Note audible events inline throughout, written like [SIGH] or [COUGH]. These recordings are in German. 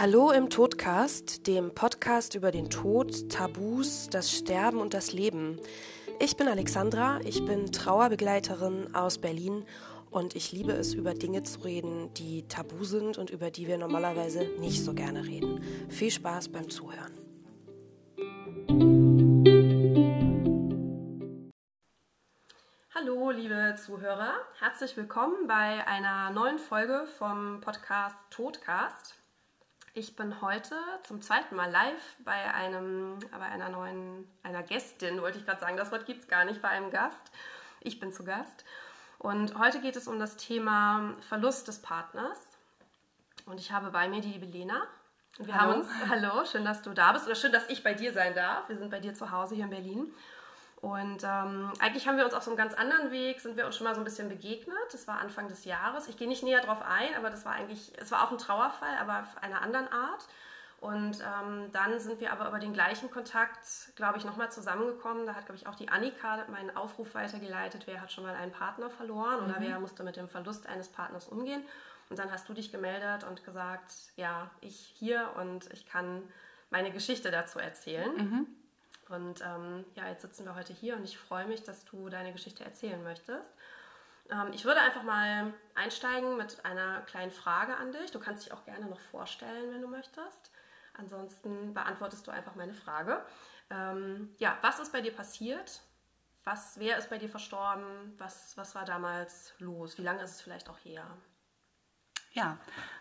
Hallo im Todcast, dem Podcast über den Tod, Tabus, das Sterben und das Leben. Ich bin Alexandra, ich bin Trauerbegleiterin aus Berlin und ich liebe es, über Dinge zu reden, die tabu sind und über die wir normalerweise nicht so gerne reden. Viel Spaß beim Zuhören. Hallo, liebe Zuhörer, herzlich willkommen bei einer neuen Folge vom Podcast Todcast. Ich bin heute zum zweiten Mal live bei einem, bei einer neuen, einer Gästin, wollte ich gerade sagen. Das Wort gibt es gar nicht, bei einem Gast. Ich bin zu Gast. Und heute geht es um das Thema Verlust des Partners. Und ich habe bei mir die liebe Lena. Und wir hallo. haben uns, hallo, schön, dass du da bist oder schön, dass ich bei dir sein darf. Wir sind bei dir zu Hause hier in Berlin. Und ähm, eigentlich haben wir uns auf so einem ganz anderen Weg, sind wir uns schon mal so ein bisschen begegnet. Das war Anfang des Jahres. Ich gehe nicht näher drauf ein, aber das war eigentlich, es war auch ein Trauerfall, aber auf einer anderen Art. Und ähm, dann sind wir aber über den gleichen Kontakt, glaube ich, nochmal zusammengekommen. Da hat, glaube ich, auch die Annika meinen Aufruf weitergeleitet, wer hat schon mal einen Partner verloren oder mhm. wer musste mit dem Verlust eines Partners umgehen. Und dann hast du dich gemeldet und gesagt, ja, ich hier und ich kann meine Geschichte dazu erzählen. Mhm. Und ähm, ja, jetzt sitzen wir heute hier und ich freue mich, dass du deine Geschichte erzählen möchtest. Ähm, ich würde einfach mal einsteigen mit einer kleinen Frage an dich. Du kannst dich auch gerne noch vorstellen, wenn du möchtest. Ansonsten beantwortest du einfach meine Frage. Ähm, ja, was ist bei dir passiert? Was, wer ist bei dir verstorben? Was, was war damals los? Wie lange ist es vielleicht auch her? Ja,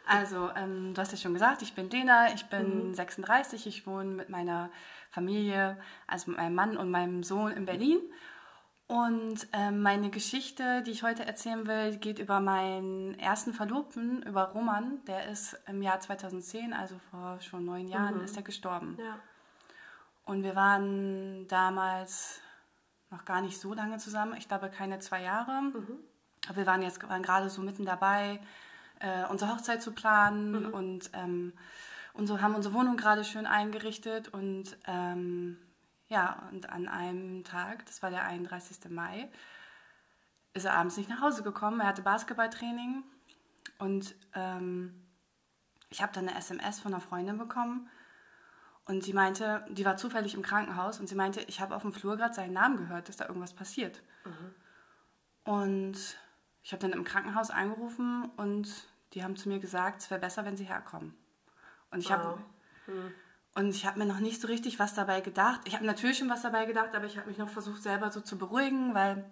also ähm, du hast ja schon gesagt, ich bin Lena, ich bin mhm. 36, ich wohne mit meiner Familie, also mit meinem Mann und meinem Sohn in Berlin. Und ähm, meine Geschichte, die ich heute erzählen will, geht über meinen ersten Verlobten, über Roman. Der ist im Jahr 2010, also vor schon neun Jahren, mhm. ist er gestorben. Ja. Und wir waren damals noch gar nicht so lange zusammen, ich glaube keine zwei Jahre. Mhm. Aber wir waren jetzt waren gerade so mitten dabei, äh, unsere Hochzeit zu planen mhm. und ähm, unsere, haben unsere Wohnung gerade schön eingerichtet und ähm, ja, und an einem Tag, das war der 31. Mai, ist er abends nicht nach Hause gekommen. Er hatte Basketballtraining und ähm, ich habe dann eine SMS von einer Freundin bekommen und sie meinte, die war zufällig im Krankenhaus und sie meinte, ich habe auf dem Flur gerade seinen Namen gehört, dass da irgendwas passiert. Mhm. Und ich habe dann im Krankenhaus angerufen und die haben zu mir gesagt, es wäre besser, wenn sie herkommen. Und ich habe hm. und ich habe mir noch nicht so richtig was dabei gedacht. Ich habe natürlich schon was dabei gedacht, aber ich habe mich noch versucht selber so zu beruhigen, weil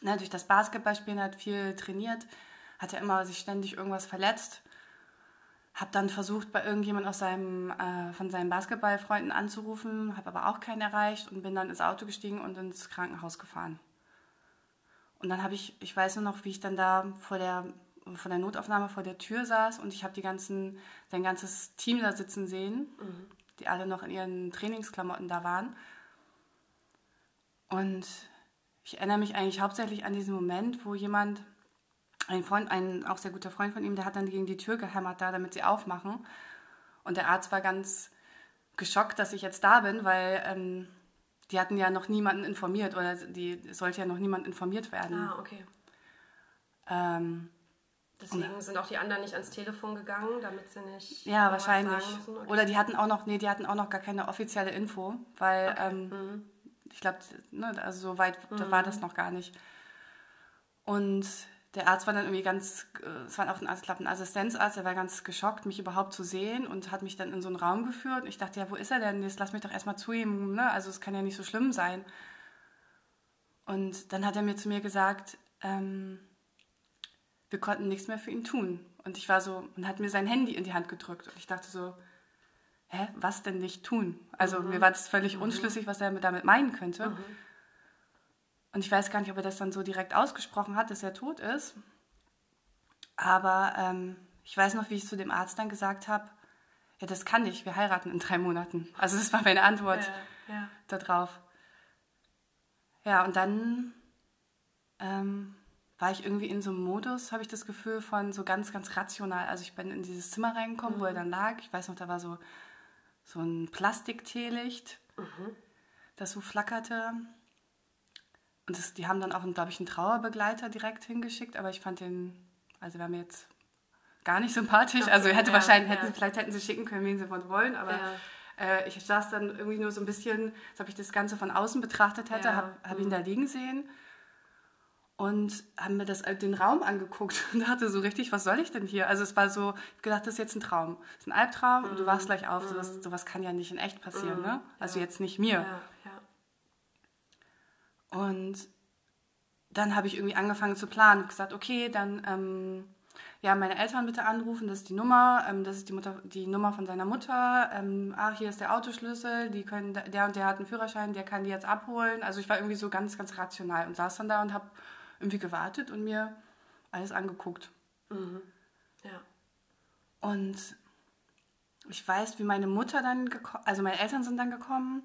ne, durch das Basketballspielen hat viel trainiert, hat er immer sich ständig irgendwas verletzt. Habe dann versucht, bei irgendjemand aus seinem, äh, von seinen Basketballfreunden anzurufen, habe aber auch keinen erreicht und bin dann ins Auto gestiegen und ins Krankenhaus gefahren. Und dann habe ich, ich weiß nur noch, wie ich dann da vor der, vor der Notaufnahme vor der Tür saß und ich habe die ganzen, sein ganzes Team da sitzen sehen, mhm. die alle noch in ihren Trainingsklamotten da waren. Und ich erinnere mich eigentlich hauptsächlich an diesen Moment, wo jemand, ein Freund, ein auch sehr guter Freund von ihm, der hat dann gegen die Tür gehämmert da, damit sie aufmachen. Und der Arzt war ganz geschockt, dass ich jetzt da bin, weil ähm, die hatten ja noch niemanden informiert oder die sollte ja noch niemand informiert werden. Ah, okay. Ähm, Deswegen sind auch die anderen nicht ans Telefon gegangen, damit sie nicht. Ja, wahrscheinlich. Okay. Oder die hatten auch noch, nee, die hatten auch noch gar keine offizielle Info, weil okay. ähm, mhm. ich glaube, ne, also so weit mhm. war das noch gar nicht. Und der Arzt war dann irgendwie ganz, äh, es war auch ein, ich glaube, ein Assistenzarzt, der war ganz geschockt, mich überhaupt zu sehen und hat mich dann in so einen Raum geführt. Und ich dachte, ja, wo ist er denn? Jetzt lass mich doch erstmal zu ihm, ne? Also es kann ja nicht so schlimm sein. Und dann hat er mir zu mir gesagt, ähm, wir konnten nichts mehr für ihn tun. Und ich war so, und hat mir sein Handy in die Hand gedrückt. Und ich dachte so, hä, was denn nicht tun? Also mhm. mir war das völlig mhm. unschlüssig, was er damit meinen könnte. Mhm. Und ich weiß gar nicht, ob er das dann so direkt ausgesprochen hat, dass er tot ist. Aber ähm, ich weiß noch, wie ich zu dem Arzt dann gesagt habe, ja, das kann ich, wir heiraten in drei Monaten. Also das war meine Antwort ja, ja. darauf. Ja, und dann ähm, war ich irgendwie in so einem Modus, habe ich das Gefühl, von so ganz, ganz rational. Also ich bin in dieses Zimmer reingekommen, mhm. wo er mhm. dann lag. Ich weiß noch, da war so, so ein Plastikteelicht, mhm. das so flackerte. Und das, die haben dann auch, glaube ich, einen Trauerbegleiter direkt hingeschickt, aber ich fand den, also wir haben jetzt gar nicht sympathisch. Okay, also hätte ja, wahrscheinlich, ja. hätten, vielleicht hätten sie schicken können, wen sie wollen, aber Ja. äh, ich saß dann irgendwie nur so ein bisschen, als ob ich das Ganze von außen betrachtet hätte, habe hab mhm. ihn da liegen sehen und haben mir das, den Raum angeguckt [LAUGHS] und dachte so richtig, was soll ich denn hier? Also es war so, ich gedacht, das ist jetzt ein Traum. Das ist ein Albtraum und du wachst gleich auf. Sowas, sowas kann ja nicht in echt passieren, ne? Also Mhm. Ja. jetzt nicht mir. Ja, ja. Und dann habe ich irgendwie angefangen zu planen. Hab gesagt, okay, dann ähm, ja, meine Eltern bitte anrufen, das ist die Nummer, ähm, das ist die, Mutter, die Nummer von seiner Mutter. Ähm, ach, hier ist der Autoschlüssel, die können, der und der hat einen Führerschein, der kann die jetzt abholen. Also ich war irgendwie so ganz, ganz rational und saß dann da und habe irgendwie gewartet und mir alles angeguckt. Ja. Und ich weiß, wie meine Mutter dann gekommen, also meine Eltern sind dann gekommen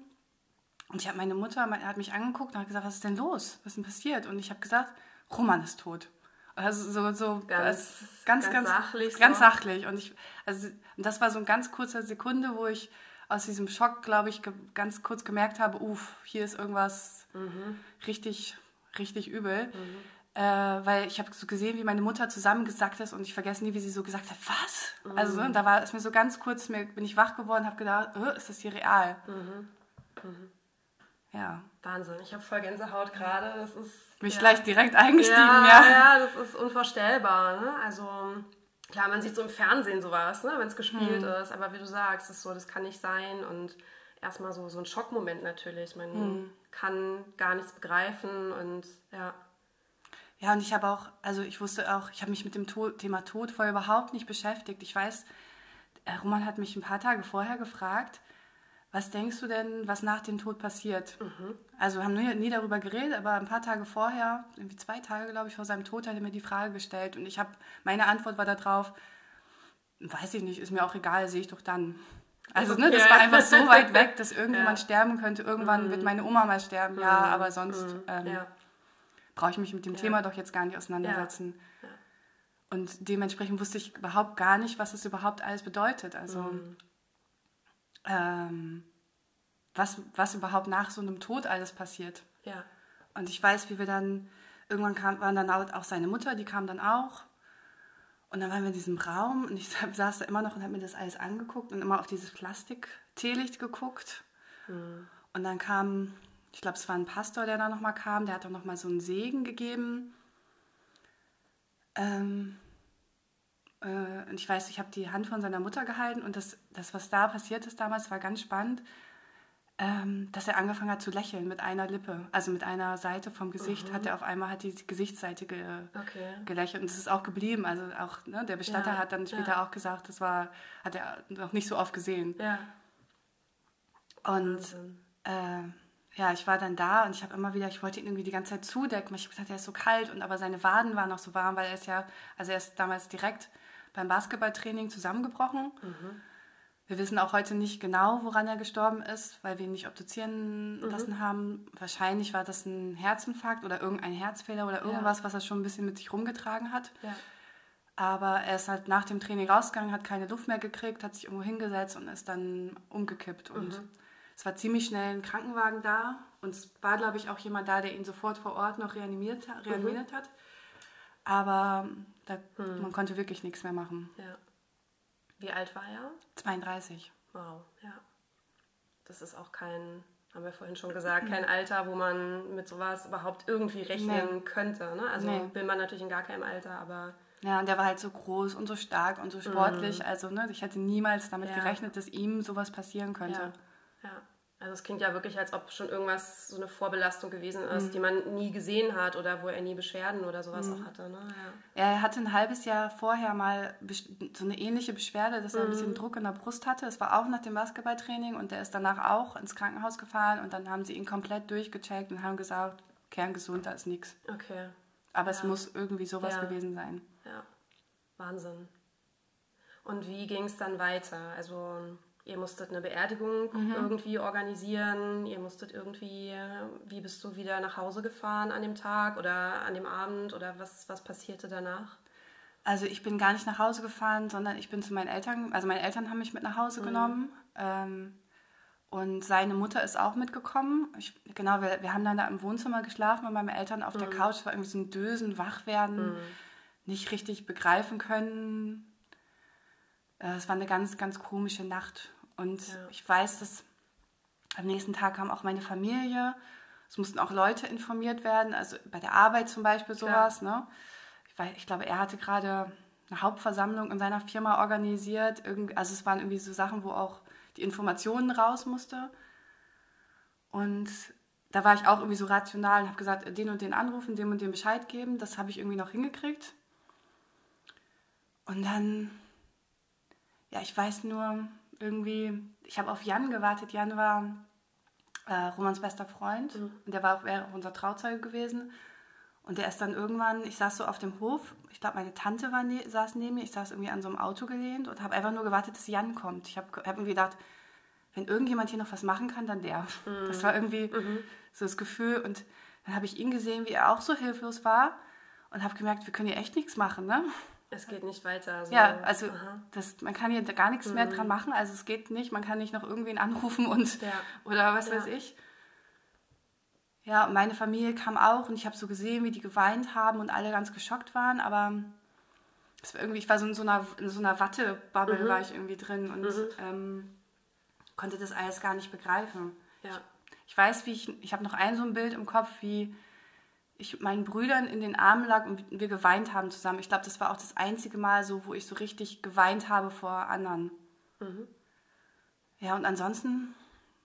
und ich habe meine Mutter, meine, hat mich angeguckt und hat gesagt, was ist denn los? Was ist denn passiert? Und ich habe gesagt, Roman ist tot. Also so, so Ganz- ganz, ganz ganz, sachlich ganz so. sachlich. Und ich, also das war so ein ganz kurzer Sekunde, wo ich aus diesem Schock, glaube ich, ganz kurz gemerkt habe, uff, hier ist irgendwas Mhm. richtig, richtig übel. Äh, weil ich habe so gesehen, wie meine Mutter zusammengesackt ist und ich vergesse nie, wie sie so gesagt hat, was? Also Mhm. ne, da war es mir so ganz kurz, mir, bin ich wach geworden, habe gedacht, äh, ist das hier real? Mhm. Ja, Wahnsinn. Ich habe voll Gänsehaut gerade. Das ist. mich ja. gleich direkt eingestiegen, ja, ja. ja. das ist unvorstellbar. Ne? Also klar, man sieht so im Fernsehen sowas, ne? wenn es gespielt Hm. ist, aber wie du sagst, ist so, das kann nicht sein und erstmal so, so ein Schockmoment natürlich. Man Hm. kann gar nichts begreifen und ja. Ja, und ich habe auch, also ich wusste auch, ich habe mich mit dem Tod, Thema Tod vorher überhaupt nicht beschäftigt. Ich weiß, äh, Roman hat mich ein paar Tage vorher gefragt, was denkst du denn, was nach dem Tod passiert? Also wir haben nie, nie darüber geredet, aber ein paar Tage vorher, irgendwie zwei Tage, glaube ich, vor seinem Tod, hat er mir die Frage gestellt und ich habe, meine Antwort war darauf, weiß ich nicht, ist mir auch egal, sehe ich doch dann. Also ne, das war einfach so weit weg, dass [LAUGHS] irgendjemand Ja. sterben könnte. Irgendwann wird meine Oma mal sterben, ja, aber sonst ähm, ja. brauche ich mich mit dem Thema doch jetzt gar nicht auseinandersetzen. Und dementsprechend wusste ich überhaupt gar nicht, was es überhaupt alles bedeutet. Also Mhm. Ähm, was, was überhaupt nach so einem Tod alles passiert. Ja. Und ich weiß, wie wir dann, irgendwann kam, waren dann auch seine Mutter, die kam dann auch. Und dann waren wir in diesem Raum und ich [LAUGHS] saß da immer noch und habe mir das alles angeguckt und immer auf dieses Plastik-Teelicht geguckt. Und dann kam, ich glaube, es war ein Pastor, der da nochmal kam, der hat auch nochmal so einen Segen gegeben. Ähm, äh, und ich weiß, ich habe die Hand von seiner Mutter gehalten und das, das, was da passiert ist damals, war ganz spannend, ähm, dass er angefangen hat zu lächeln mit einer Lippe, also mit einer Seite vom Gesicht, hat er auf einmal hat die Gesichtsseite ge, Okay. gelächelt und das ist auch geblieben. Also auch ne, der Bestatter Ja, hat dann später ja. auch gesagt, das war, hat er noch nicht so oft gesehen. Ja. Und äh, ja, ich war dann da und ich habe immer wieder, ich wollte ihn irgendwie die ganze Zeit zudecken. weil Ich habe gesagt, er ist so kalt und aber seine Waden waren noch so warm, weil er ist ja, also er ist damals direkt beim Basketballtraining zusammengebrochen. Wir wissen auch heute nicht genau, woran er gestorben ist, weil wir ihn nicht obduzieren lassen haben. Wahrscheinlich war das ein Herzinfarkt oder irgendein Herzfehler oder irgendwas, was er schon ein bisschen mit sich rumgetragen hat. Ja. Aber er ist halt nach dem Training rausgegangen, hat keine Luft mehr gekriegt, hat sich irgendwo hingesetzt und ist dann umgekippt. Und es war ziemlich schnell ein Krankenwagen da. Und es war, glaube ich, auch jemand da, der ihn sofort vor Ort noch reanimiert, reanimiert hat. Aber da, man konnte wirklich nichts mehr machen. ja. Wie alt war er? 32. Wow, ja. Das ist auch kein, haben wir vorhin schon gesagt, kein Alter, wo man mit sowas überhaupt irgendwie rechnen Nee. könnte. Ne? Also Nee. will man natürlich in gar keinem Alter, aber Ja, und der war halt so groß und so stark und so sportlich. Also, ne, ich hätte niemals damit Ja. gerechnet, dass ihm sowas passieren könnte. ja. ja. Also es klingt ja wirklich, als ob schon irgendwas so eine Vorbelastung gewesen ist, die man nie gesehen hat oder wo er nie Beschwerden oder sowas auch hatte. Ne? Ja. Er hatte ein halbes Jahr vorher mal so eine ähnliche Beschwerde, dass er ein bisschen Druck in der Brust hatte. Es war auch nach dem Basketballtraining und der ist danach auch ins Krankenhaus gefahren und dann haben sie ihn komplett durchgecheckt und haben gesagt, kerngesund, da ist nichts. Okay, Aber es muss irgendwie sowas Ja. gewesen sein. ja. Wahnsinn. Und wie ging es dann weiter? Also ihr musstet eine Beerdigung irgendwie organisieren, ihr musstet irgendwie, wie bist du wieder nach Hause gefahren an dem Tag oder an dem Abend oder was, was passierte danach? Also ich bin gar nicht nach Hause gefahren, sondern ich bin zu meinen Eltern, also meine Eltern haben mich mit nach Hause genommen. Ähm, und seine Mutter ist auch mitgekommen. Ich, genau, wir, wir haben dann da im Wohnzimmer geschlafen mit meinen Eltern auf der Couch. War irgendwie so ein Dösen, Wachwerden, nicht richtig begreifen können, es war eine ganz, ganz komische Nacht. Und Ja. ich weiß, dass am nächsten Tag kam auch meine Familie. Es mussten auch Leute informiert werden, also bei der Arbeit zum Beispiel sowas. Ne? Ich, weiß, ich glaube, er hatte gerade eine Hauptversammlung in seiner Firma organisiert. Also es waren irgendwie so Sachen, wo auch die Informationen raus musste. Und da war ich auch irgendwie so rational und habe gesagt, den und den anrufen, dem und dem Bescheid geben. Das habe ich irgendwie noch hingekriegt. Und dann, ja, ich weiß nur irgendwie, ich habe auf Jan gewartet. Jan war äh, Romans bester Freund und der war auch, wäre auch unser Trauzeuge gewesen. Und der ist dann irgendwann, ich saß so auf dem Hof, ich glaube, meine Tante war ne, saß neben mir, ich saß irgendwie an so einem Auto gelehnt und habe einfach nur gewartet, dass Jan kommt. Ich habe hab irgendwie gedacht, wenn irgendjemand hier noch was machen kann, dann der. Das war irgendwie so das Gefühl. Und dann habe ich ihn gesehen, wie er auch so hilflos war und habe gemerkt, wir können hier echt nichts machen, ne? Es geht nicht weiter. So. Ja, also Aha. das, man kann hier gar nichts mehr dran machen. Also es geht nicht, man kann nicht noch irgendwen anrufen und Ja. [LAUGHS] oder was Ja. weiß ich. Ja, und meine Familie kam auch und ich habe so gesehen, wie die geweint haben und alle ganz geschockt waren, aber es war irgendwie, ich war so in so einer, in so einer Wattebubble war ich irgendwie drin und ähm, konnte das alles gar nicht begreifen. Ja. Ich weiß, wie ich, ich habe noch ein so ein Bild im Kopf, wie ich meinen Brüdern in den Armen lag und wir geweint haben zusammen. Ich glaube, das war auch das einzige Mal so, wo ich so richtig geweint habe vor anderen. Ja, und ansonsten,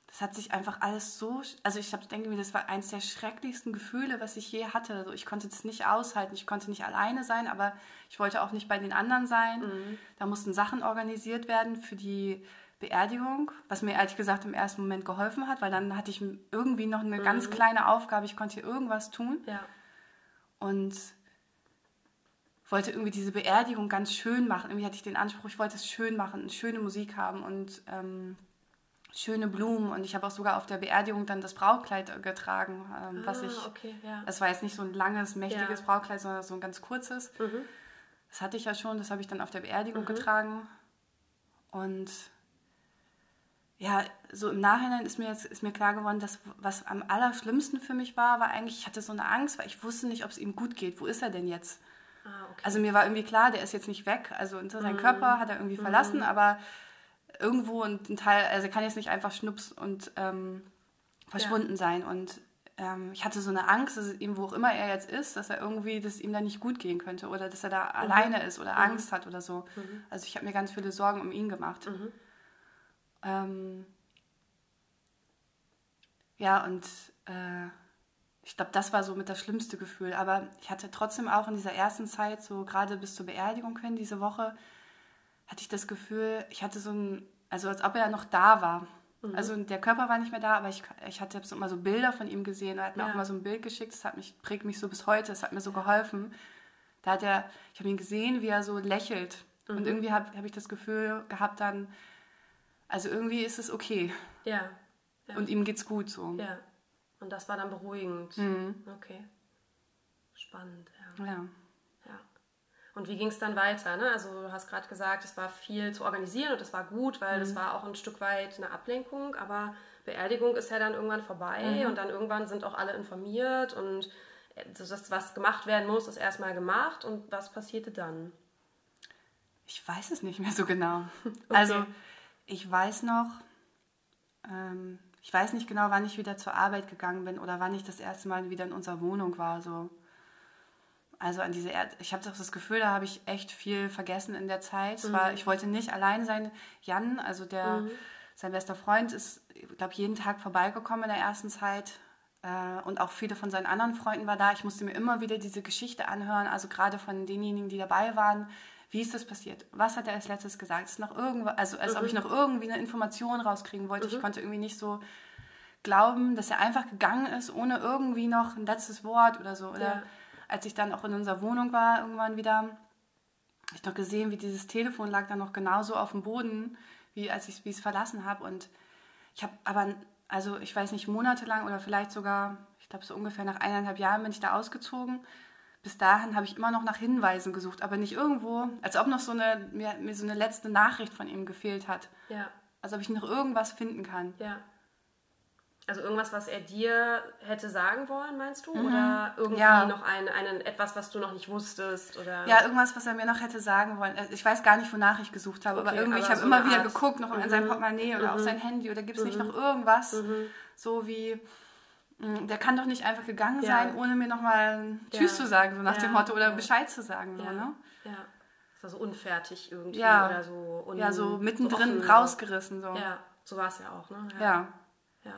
das hat sich einfach alles so, also ich denke mir, das war eines der schrecklichsten Gefühle, was ich je hatte. Also ich konnte das nicht aushalten, ich konnte nicht alleine sein, aber ich wollte auch nicht bei den anderen sein. Da mussten Sachen organisiert werden für die Beerdigung, was mir ehrlich gesagt im ersten Moment geholfen hat, weil dann hatte ich irgendwie noch eine ganz kleine Aufgabe, ich konnte hier irgendwas tun Ja. und wollte irgendwie diese Beerdigung ganz schön machen. Irgendwie hatte ich den Anspruch, ich wollte es schön machen, und schöne Musik haben und ähm, schöne Blumen. Und ich habe auch sogar auf der Beerdigung dann das Brautkleid getragen, ähm, was ah, ich. okay, ja. Das war jetzt nicht so ein langes, mächtiges Ja. Brautkleid, sondern so ein ganz kurzes. Das hatte ich ja schon, das habe ich dann auf der Beerdigung getragen. Und ja, so im Nachhinein ist mir jetzt ist mir klar geworden, dass was am allerschlimmsten für mich war, war eigentlich, ich hatte so eine Angst, weil ich wusste nicht, ob es ihm gut geht. Wo ist er denn jetzt? Ah, okay. Also mir war irgendwie klar, der ist jetzt nicht weg. Also unter seinen Körper hat er irgendwie verlassen, aber irgendwo und ein Teil, also er kann jetzt nicht einfach schnups und ähm, verschwunden sein. Und ähm, ich hatte so eine Angst, dass es ihm, wo auch immer er jetzt ist, dass er irgendwie, dass es ihm da nicht gut gehen könnte oder dass er da alleine ist oder Angst hat oder so. Also ich habe mir ganz viele Sorgen um ihn gemacht. Ähm, ja, und äh, ich glaube, das war so mit das schlimmste Gefühl. Aber ich hatte trotzdem auch in dieser ersten Zeit, so gerade bis zur Beerdigung hin, diese Woche, hatte ich das Gefühl, ich hatte so ein, also als ob er noch da war. Also der Körper war nicht mehr da, aber ich, ich hatte so immer so Bilder von ihm gesehen. Er hat mir Ja. auch immer so ein Bild geschickt, das hat mich, prägt mich so bis heute, das hat mir so geholfen. Da hat er, ich habe ihn gesehen, wie er so lächelt. Und irgendwie habe hab ich das Gefühl gehabt dann, also irgendwie ist es okay. ja. ja. Und ihm geht's gut so. ja. Und das war dann beruhigend. Mhm. Okay. Spannend, ja. Ja. Ja. Und wie ging es dann weiter? Ne? Also du hast gerade gesagt, es war viel zu organisieren und das war gut, weil Mhm. das war auch ein Stück weit eine Ablenkung, aber Beerdigung ist ja dann irgendwann vorbei Mhm. und dann irgendwann sind auch alle informiert und das, was gemacht werden muss, ist erstmal gemacht und was passierte dann? Ich weiß es nicht mehr so genau. [LAUGHS] Also ich weiß noch, ähm, ich weiß nicht genau, wann ich wieder zur Arbeit gegangen bin oder wann ich das erste Mal wieder in unserer Wohnung war. So. Also an diese Erd ich habe doch das Gefühl, da habe ich echt viel vergessen in der Zeit. Es war, ich wollte nicht allein sein. Jan, also der, sein bester Freund, ist, ich glaube, jeden Tag vorbeigekommen in der ersten Zeit. Äh, und auch viele von seinen anderen Freunden war da. Ich musste mir immer wieder diese Geschichte anhören, also gerade von denjenigen, die dabei waren. Wie ist das passiert? Was hat er als letztes gesagt? Ist noch irgendwo, also als ob ich noch irgendwie eine Information rauskriegen wollte. Ich konnte irgendwie nicht so glauben, dass er einfach gegangen ist, ohne irgendwie noch ein letztes Wort oder so. Oder Ja. als ich dann auch in unserer Wohnung war, irgendwann wieder, habe ich noch gesehen, wie dieses Telefon lag dann noch genauso auf dem Boden, wie als ich es verlassen habe. Und ich habe aber, also ich weiß nicht, monatelang oder vielleicht sogar, ich glaube so ungefähr nach eineinhalb Jahren bin ich da ausgezogen. Bis dahin habe ich immer noch nach Hinweisen gesucht, aber nicht irgendwo, als ob noch so eine, mir, mir so eine letzte Nachricht von ihm gefehlt hat. Ja, Als ob ich noch irgendwas finden kann. ja. Also irgendwas, was er dir hätte sagen wollen, meinst du? Mhm. Oder irgendwie Ja. noch ein, einen, etwas, was du noch nicht wusstest? Oder? Ja, irgendwas, was er mir noch hätte sagen wollen. Also Ich weiß gar nicht, wonach ich gesucht habe, aber Okay, irgendwie, aber ich habe so immer wieder Art- geguckt, noch in sein Portemonnaie oder auf sein Handy oder gibt es nicht noch irgendwas, so wie, der kann doch nicht einfach gegangen Ja. sein, ohne mir nochmal Tschüss zu sagen, so nach dem Motto, oder. Bescheid zu sagen. So, ja. ne? ja. Das war so unfertig irgendwie. Ja. Oder so, un ja, so mittendrin offen. rausgerissen. So. Ja, so war es ja auch, ne? ja. ja.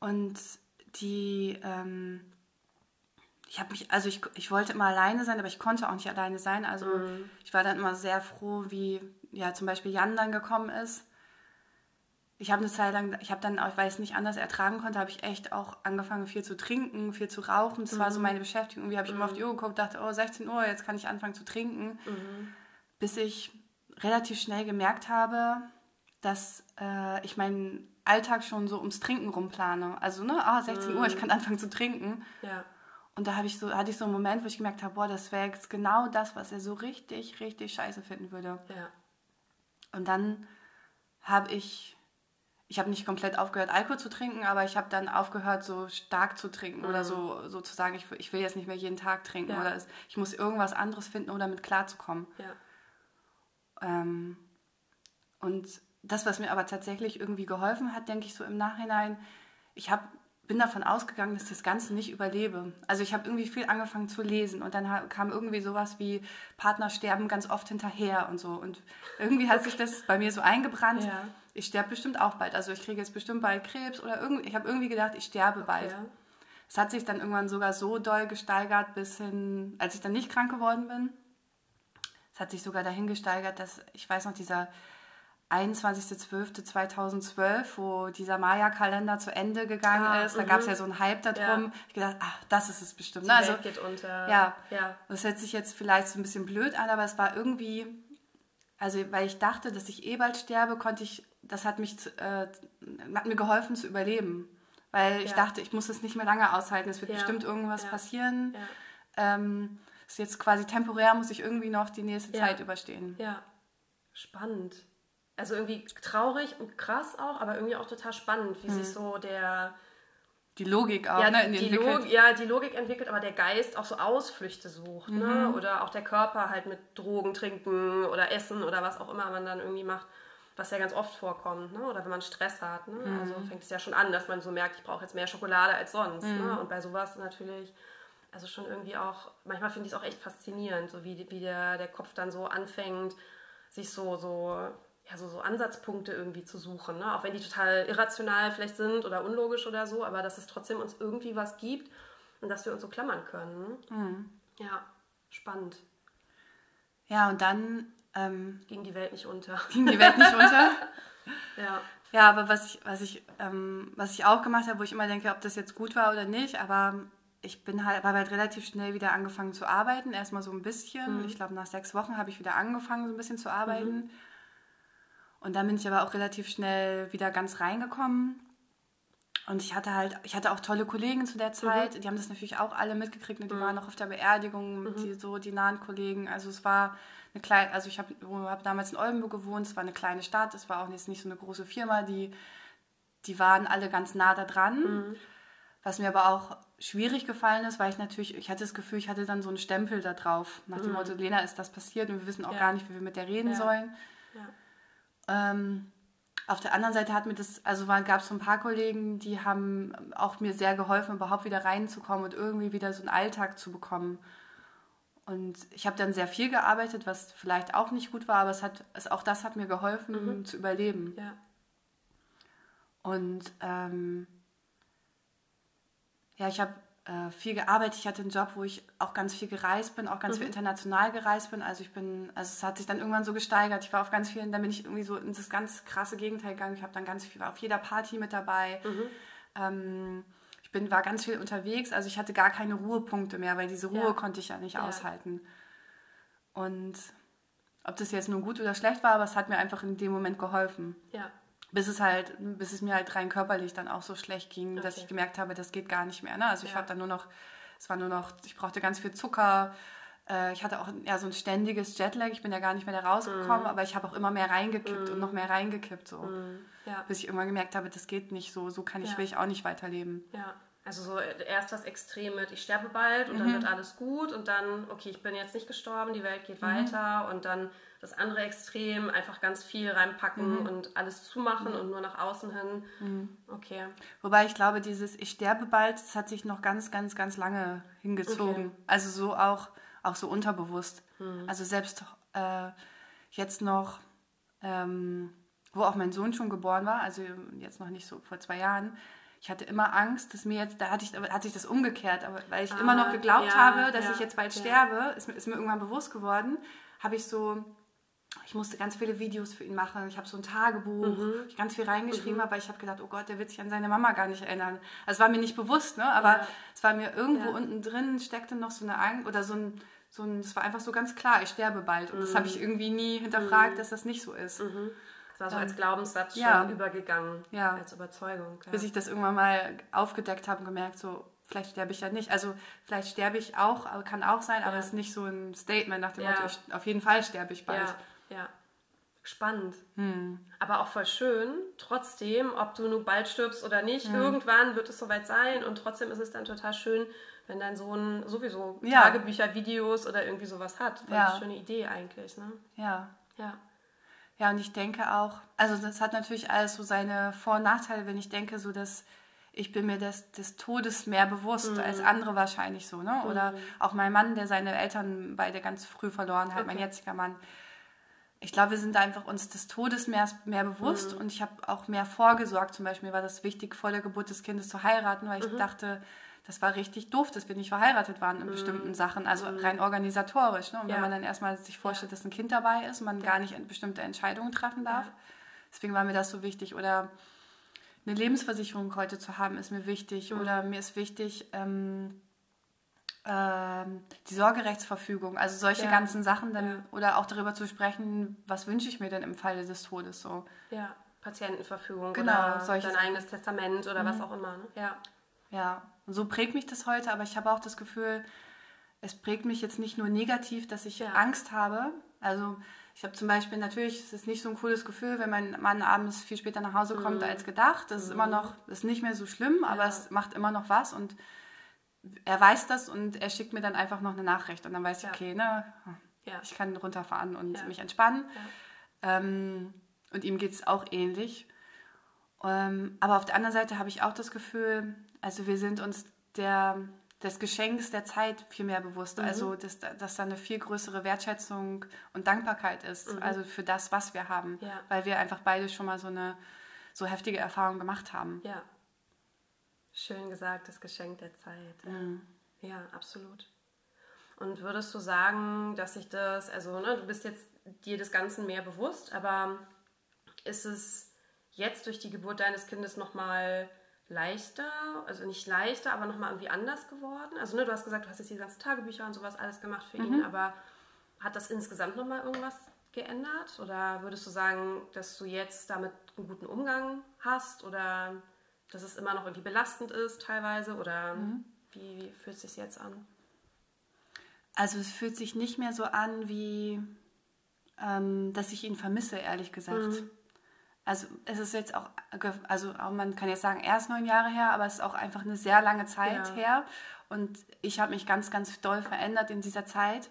Und die, ähm, ich habe mich, also ich, ich wollte immer alleine sein, aber ich konnte auch nicht alleine sein. Also Mhm. ich war dann immer sehr froh, wie ja zum Beispiel Jan dann gekommen ist. Ich habe eine Zeit lang, ich habe dann, auch, weil ich es nicht anders ertragen konnte, habe ich echt auch angefangen, viel zu trinken, viel zu rauchen. Das war so meine Beschäftigung. Irgendwie habe ich immer auf die Uhr geguckt, dachte, oh, 16 Uhr, jetzt kann ich anfangen zu trinken. Bis ich relativ schnell gemerkt habe, dass äh, ich meinen Alltag schon so ums Trinken rumplane. Also, ne, ah, 16 Uhr, ich kann anfangen zu trinken. Ja. Und da habe ich so, hatte ich so einen Moment, wo ich gemerkt habe, boah, das wäre jetzt genau das, was er so richtig, richtig scheiße finden würde. Ja. Und dann habe ich, ich habe nicht komplett aufgehört, Alkohol zu trinken, aber ich habe dann aufgehört, so stark zu trinken oder so sozusagen, ich, ich will jetzt nicht mehr jeden Tag trinken Ja. oder es, ich muss irgendwas anderes finden, um damit klarzukommen. Ja. Ähm, und das, was mir aber tatsächlich irgendwie geholfen hat, denke ich so im Nachhinein, ich hab, bin davon ausgegangen, dass ich das Ganze nicht überlebe. Also ich habe irgendwie viel angefangen zu lesen und dann kam irgendwie sowas wie Partner sterben ganz oft hinterher und so. Und irgendwie hat sich das bei mir so eingebrannt. Ja. Ich sterbe bestimmt auch bald. Also ich kriege jetzt bestimmt bald Krebs oder irgendwie, ich habe irgendwie gedacht, ich sterbe bald. Es hat sich dann irgendwann sogar so doll gesteigert, bis hin, als ich dann nicht krank geworden bin. Es hat sich sogar dahin gesteigert, dass, ich weiß noch, dieser 21.12.2012, wo dieser Maya-Kalender zu Ende gegangen Ah, ist, da mhm. gab es ja so einen Hype darum. Ja. Ich gedacht, ach, das ist es bestimmt. Die Ne? Also, Welt geht unter. ja. Ja. das hört sich jetzt vielleicht so ein bisschen blöd an, aber es war irgendwie, also weil ich dachte, dass ich eh bald sterbe, konnte ich, das hat mich, äh, hat mir geholfen zu überleben. Weil ich Ja. dachte, ich muss es nicht mehr lange aushalten, es wird Ja. bestimmt irgendwas passieren. Ähm, ist jetzt quasi temporär, muss ich irgendwie noch die nächste. Zeit überstehen. Ja, spannend. Also irgendwie traurig und krass auch, aber irgendwie auch total spannend, wie sich so der Die Logik auch, ja, ne, die, entwickelt. Log ja, die Logik entwickelt, aber der Geist auch so Ausflüchte sucht. Ne? Oder auch der Körper halt mit Drogen trinken oder Essen oder was auch immer man dann irgendwie macht, was ja ganz oft vorkommt. Ne? Oder wenn man Stress hat. Ne? Also fängt es ja schon an, dass man so merkt, ich brauche jetzt mehr Schokolade als sonst. Ne? Und bei sowas natürlich, also schon irgendwie auch, manchmal finde ich es auch echt faszinierend, so wie, wie der, der Kopf dann so anfängt, sich so, so, ja, so, so Ansatzpunkte irgendwie zu suchen. Ne? Auch wenn die total irrational vielleicht sind oder unlogisch oder so, aber dass es trotzdem uns irgendwie was gibt und dass wir uns so klammern können. Mhm. Ja, spannend. Ja, und dann ähm, Ging die Welt nicht unter. [LAUGHS] ging die Welt nicht unter. [LAUGHS] Ja. Ja, aber was ich, was ich, ähm, was ich auch gemacht habe, wo ich immer denke, ob das jetzt gut war oder nicht, aber ich bin halt, habe halt relativ schnell wieder angefangen zu arbeiten. Erstmal so ein bisschen. Ich glaube, nach sechs Wochen habe ich wieder angefangen, so ein bisschen zu arbeiten. Und dann bin ich aber auch relativ schnell wieder ganz reingekommen. Und ich hatte halt, ich hatte auch tolle Kollegen zu der Zeit, die haben das natürlich auch alle mitgekriegt und die waren auch auf der Beerdigung, die, so die nahen Kollegen. Also es war eine kleine, also ich habe hab damals in Oldenburg gewohnt, es war eine kleine Stadt, es war auch jetzt nicht so eine große Firma, die, die waren alle ganz nah da dran. Was mir aber auch schwierig gefallen ist, weil ich natürlich, ich hatte das Gefühl, ich hatte dann so einen Stempel da drauf, nach dem Motto, Lena, ist das passiert und wir wissen auch Ja. gar nicht, wie wir mit der reden Ja. sollen. Ja. Ähm, auf der anderen Seite hat mir das, also gab es so ein paar Kollegen, die haben auch mir sehr geholfen, überhaupt wieder reinzukommen und irgendwie wieder so einen Alltag zu bekommen. Und ich habe dann sehr viel gearbeitet, was vielleicht auch nicht gut war, aber es hat, es, auch das hat mir geholfen zu überleben. Ja. Und ähm, ja, ich habe äh, viel gearbeitet. Ich hatte einen Job, wo ich auch ganz viel gereist bin, auch ganz viel international gereist bin. Also ich bin, also es hat sich dann irgendwann so gesteigert. Ich war auf ganz vielen, dann bin ich irgendwie so in das ganz krasse Gegenteil gegangen. Ich habe dann ganz viel, war auf jeder Party mit dabei. Ähm, ich bin, war ganz viel unterwegs. Also ich hatte gar keine Ruhepunkte mehr, weil diese Ruhe Ja. konnte ich ja nicht Ja. aushalten. Und ob das jetzt nun gut oder schlecht war, aber es hat mir einfach in dem Moment geholfen Ja. Bis es halt, bis es mir halt rein körperlich dann auch so schlecht ging, dass Okay. ich gemerkt habe, das geht gar nicht mehr. Ne? Also ich Ja. habe dann nur noch, es war nur noch, ich brauchte ganz viel Zucker, Äh, ich hatte auch ja, so ein ständiges Jetlag. Ich bin ja gar nicht mehr da rausgekommen, mm. aber ich habe auch immer mehr reingekippt mm. und noch mehr reingekippt. So. Mm. Ja. Bis ich irgendwann gemerkt habe, das geht nicht so. So kann ich, ja. will ich auch nicht weiterleben. Ja. Also so erst das Extrem mit, ich sterbe bald und mhm. dann wird alles gut und dann, okay, ich bin jetzt nicht gestorben, die Welt geht mhm. weiter und dann das andere Extrem, einfach ganz viel reinpacken mhm. und alles zumachen und nur nach außen hin. Mhm. Okay. Wobei ich glaube, dieses Ich sterbe bald, das hat sich noch ganz, ganz, ganz lange hingezogen. Okay. Also so auch, auch so unterbewusst. Mhm. Also selbst äh, jetzt noch, ähm, wo auch mein Sohn schon geboren war, also jetzt noch nicht so vor zwei Jahren, ich hatte immer Angst, dass mir jetzt, da hatte ich, hat sich das umgekehrt, aber weil ich ah, immer noch geglaubt ja, habe, dass ja, ich jetzt bald ja. sterbe, ist, ist mir irgendwann bewusst geworden, habe ich so ich musste ganz viele Videos für ihn machen. Ich habe so ein Tagebuch, mhm. ich ganz viel reingeschrieben mhm. aber ich habe gedacht, oh Gott, der wird sich an seine Mama gar nicht erinnern. Also es war mir nicht bewusst, ne? aber ja. es war mir irgendwo ja. unten drin, steckte noch so eine Angst oder so ein, so ein, es war einfach so ganz klar, ich sterbe bald. Und mhm. das habe ich irgendwie nie hinterfragt, mhm. dass das nicht so ist. Mhm. Das war so als Glaubenssatz ja. schon übergegangen, ja. als Überzeugung. Bis ich das irgendwann mal aufgedeckt habe und gemerkt, so, vielleicht sterbe ich ja nicht. Also vielleicht sterbe ich auch, kann auch sein, aber es ist nicht so ein Statement nach dem Motto, ich, auf jeden Fall sterbe ich bald. Ja, spannend. Hm. Aber auch voll schön. Trotzdem, ob du nun bald stirbst oder nicht, hm. irgendwann wird es soweit sein und trotzdem ist es dann total schön, wenn dein Sohn sowieso ja. Tagebücher, Videos oder irgendwie sowas hat. Voll ja. eine schöne Idee eigentlich, ne? Ja. Ja. Ja, und ich denke auch, also das hat natürlich alles so seine Vor- und Nachteile, wenn ich denke, so dass ich bin mir des, des Todes mehr bewusst mhm. als andere wahrscheinlich so, ne? Oder mhm. auch mein Mann, der seine Eltern beide ganz früh verloren hat, okay. mein jetziger Mann ich glaube, wir sind einfach uns des Todes mehr, mehr bewusst mhm. und ich habe auch mehr vorgesorgt. Zum Beispiel war das wichtig, vor der Geburt des Kindes zu heiraten, weil ich mhm. dachte, das war richtig doof, dass wir nicht verheiratet waren in mhm. bestimmten Sachen, also mhm. rein organisatorisch. Ne? Und ja. wenn man dann erstmal sich vorstellt, ja. dass ein Kind dabei ist und man ja. gar nicht bestimmte Entscheidungen treffen darf, deswegen war mir das so wichtig. Oder eine Lebensversicherung heute zu haben, ist mir wichtig. Mhm. Oder mir ist wichtig, ähm, ähm, die Sorgerechtsverfügung, also solche ja. ganzen Sachen dann ja. oder auch darüber zu sprechen, was wünsche ich mir denn im Falle des Todes so. Ja, Patientenverfügung genau, oder dein eigenes Testament oder mhm. was auch immer. Ne? Ja. Ja, und so prägt mich das heute, aber ich habe auch das Gefühl, es prägt mich jetzt nicht nur negativ, dass ich ja. Angst habe. Also ich habe zum Beispiel natürlich, es ist nicht so ein cooles Gefühl, wenn mein Mann abends viel später nach Hause kommt mhm. als gedacht. Das ist immer mhm. noch, das ist nicht mehr so schlimm, aber es macht immer noch was und er weiß das und er schickt mir dann einfach noch eine Nachricht und dann weiß ich, okay, ne, ja. ich kann runterfahren und ja. mich entspannen. Ähm, und ihm geht es auch ähnlich. Ähm, aber auf der anderen Seite habe ich auch das Gefühl, also wir sind uns der, des Geschenks der Zeit viel mehr bewusst. Mhm. Also, dass, dass da eine viel größere Wertschätzung und Dankbarkeit ist, mhm. also für das, was wir haben. Ja. Weil wir einfach beide schon mal so eine so heftige Erfahrung gemacht haben. Ja. Schön gesagt, das Geschenk der Zeit. Mhm. Ja, absolut. Und würdest du sagen, dass sich das, also ne, du bist jetzt dir des Ganzen mehr bewusst, aber ist es jetzt durch die Geburt deines Kindes nochmal leichter, also nicht leichter, aber nochmal irgendwie anders geworden? Also ne, du hast gesagt, du hast jetzt die ganzen Tagebücher und sowas alles gemacht für mhm. ihn, aber hat das insgesamt nochmal irgendwas geändert? Oder würdest du sagen, dass du jetzt damit einen guten Umgang hast oder dass es immer noch irgendwie belastend ist teilweise oder mhm. wie, wie fühlt es sich jetzt an? Also es fühlt sich nicht mehr so an, wie ähm, dass ich ihn vermisse, ehrlich gesagt. Mhm. Also es ist jetzt auch, also man kann jetzt sagen, erst neun Jahre her, aber es ist auch einfach eine sehr lange Zeit ja. her. Und ich habe mich ganz, ganz doll verändert in dieser Zeit.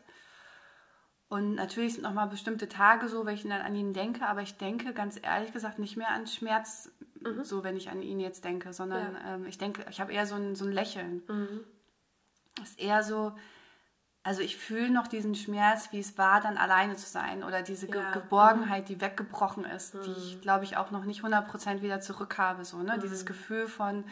Und natürlich sind nochmal bestimmte Tage so, wenn ich dann an ihn denke, aber ich denke ganz ehrlich gesagt nicht mehr an Schmerz, mhm. so wenn ich an ihn jetzt denke, sondern ja. ähm, ich denke, ich habe eher so ein, so ein Lächeln. Mhm. ist eher so, also ich fühle noch diesen Schmerz, wie es war, dann alleine zu sein oder diese ja. Ge Geborgenheit, die weggebrochen ist, mhm. die ich glaube ich auch noch nicht 100% wieder zurück habe. So, ne? Dieses mhm. Gefühl von,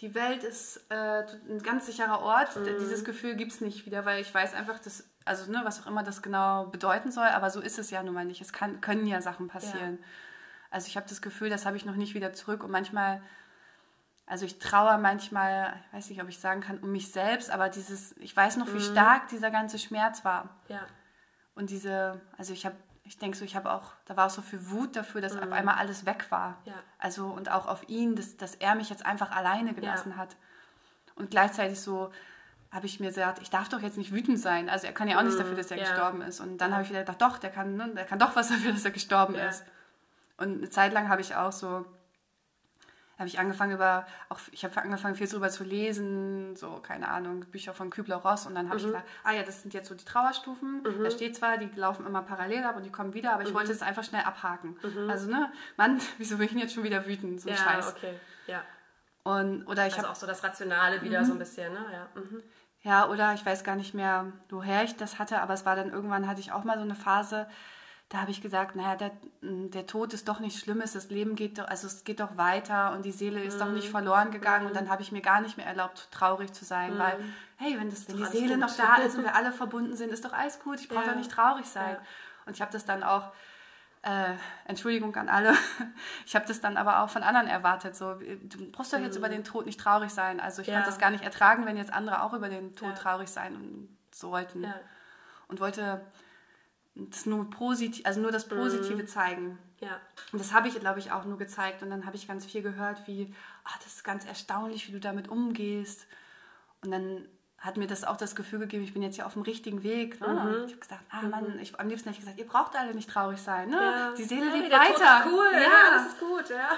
die Welt ist äh, ein ganz sicherer Ort. Mhm. Dieses Gefühl gibt es nicht wieder, weil ich weiß einfach, dass, also ne, was auch immer das genau bedeuten soll, aber so ist es ja nun mal nicht. Es kann, können ja Sachen passieren. Ja. Also ich habe das Gefühl, das habe ich noch nicht wieder zurück und manchmal, also ich traue manchmal, ich weiß nicht, ob ich sagen kann, um mich selbst, aber dieses, ich weiß noch, wie mhm. stark dieser ganze Schmerz war. Ja. Und diese, also ich habe, ich denke so, ich habe auch, da war auch so viel Wut dafür, dass mhm. auf einmal alles weg war. Ja. Also und auch auf ihn, dass, dass er mich jetzt einfach alleine gelassen ja. hat. Und gleichzeitig so, habe ich mir gesagt, ich darf doch jetzt nicht wütend sein. Also er kann ja auch nichts dafür, dass er ja. gestorben ist. Und dann habe ich wieder gedacht, doch, der kann, ne, der kann doch was [LAUGHS] dafür, dass er gestorben ist. Und eine Zeit lang habe ich auch so, habe ich angefangen über, auch ich habe angefangen viel drüber zu lesen, so keine Ahnung, Bücher von Kübler-Ross und dann habe ich gedacht, ah ja, das sind jetzt so die Trauerstufen. Da steht zwar, die laufen immer parallel ab und die kommen wieder, aber ich wollte es einfach schnell abhaken. Also ne, Mann, [LAUGHS] wieso bin ich jetzt schon wieder wütend, so Ja, Scheiß. okay. Ja. Und oder ich Also habe auch so das Rationale wieder so ein bisschen, ne? Ja. Mhm. Ja, oder ich weiß gar nicht mehr, woher ich das hatte, aber es war dann irgendwann, hatte ich auch mal so eine Phase, da habe ich gesagt, naja, der, der Tod ist doch nichts Schlimmes, das Leben geht doch, also es geht doch weiter und die Seele ist doch nicht verloren gegangen und dann habe ich mir gar nicht mehr erlaubt, traurig zu sein, weil, hey, wenn, das, wenn die Seele gut. noch da ist [LAUGHS] und wir alle verbunden sind, ist doch alles gut, ich brauche Ja. doch nicht traurig sein. Ja. Und ich habe das dann auch, äh, Entschuldigung an alle, [LAUGHS] ich habe das dann aber auch von anderen erwartet, so, du brauchst doch jetzt über den Tod nicht traurig sein, also ich Ja. fand das gar nicht ertragen, wenn jetzt andere auch über den Tod traurig sein und sollten. Und wollte das nur positiv, also nur das Positive zeigen. Ja. Und das habe ich, glaube ich, auch nur gezeigt. Und dann habe ich ganz viel gehört, wie, ah, das ist ganz erstaunlich, wie du damit umgehst. Und dann hat mir das auch das Gefühl gegeben, ich bin jetzt hier auf dem richtigen Weg. Ne? Und ich habe gesagt, ah Mann, ich, am liebsten hätte ich gesagt, ihr braucht alle nicht traurig sein. Ne? Ja. Die Seele hey, lebt der weiter. Cool, ja. das ist gut, ja.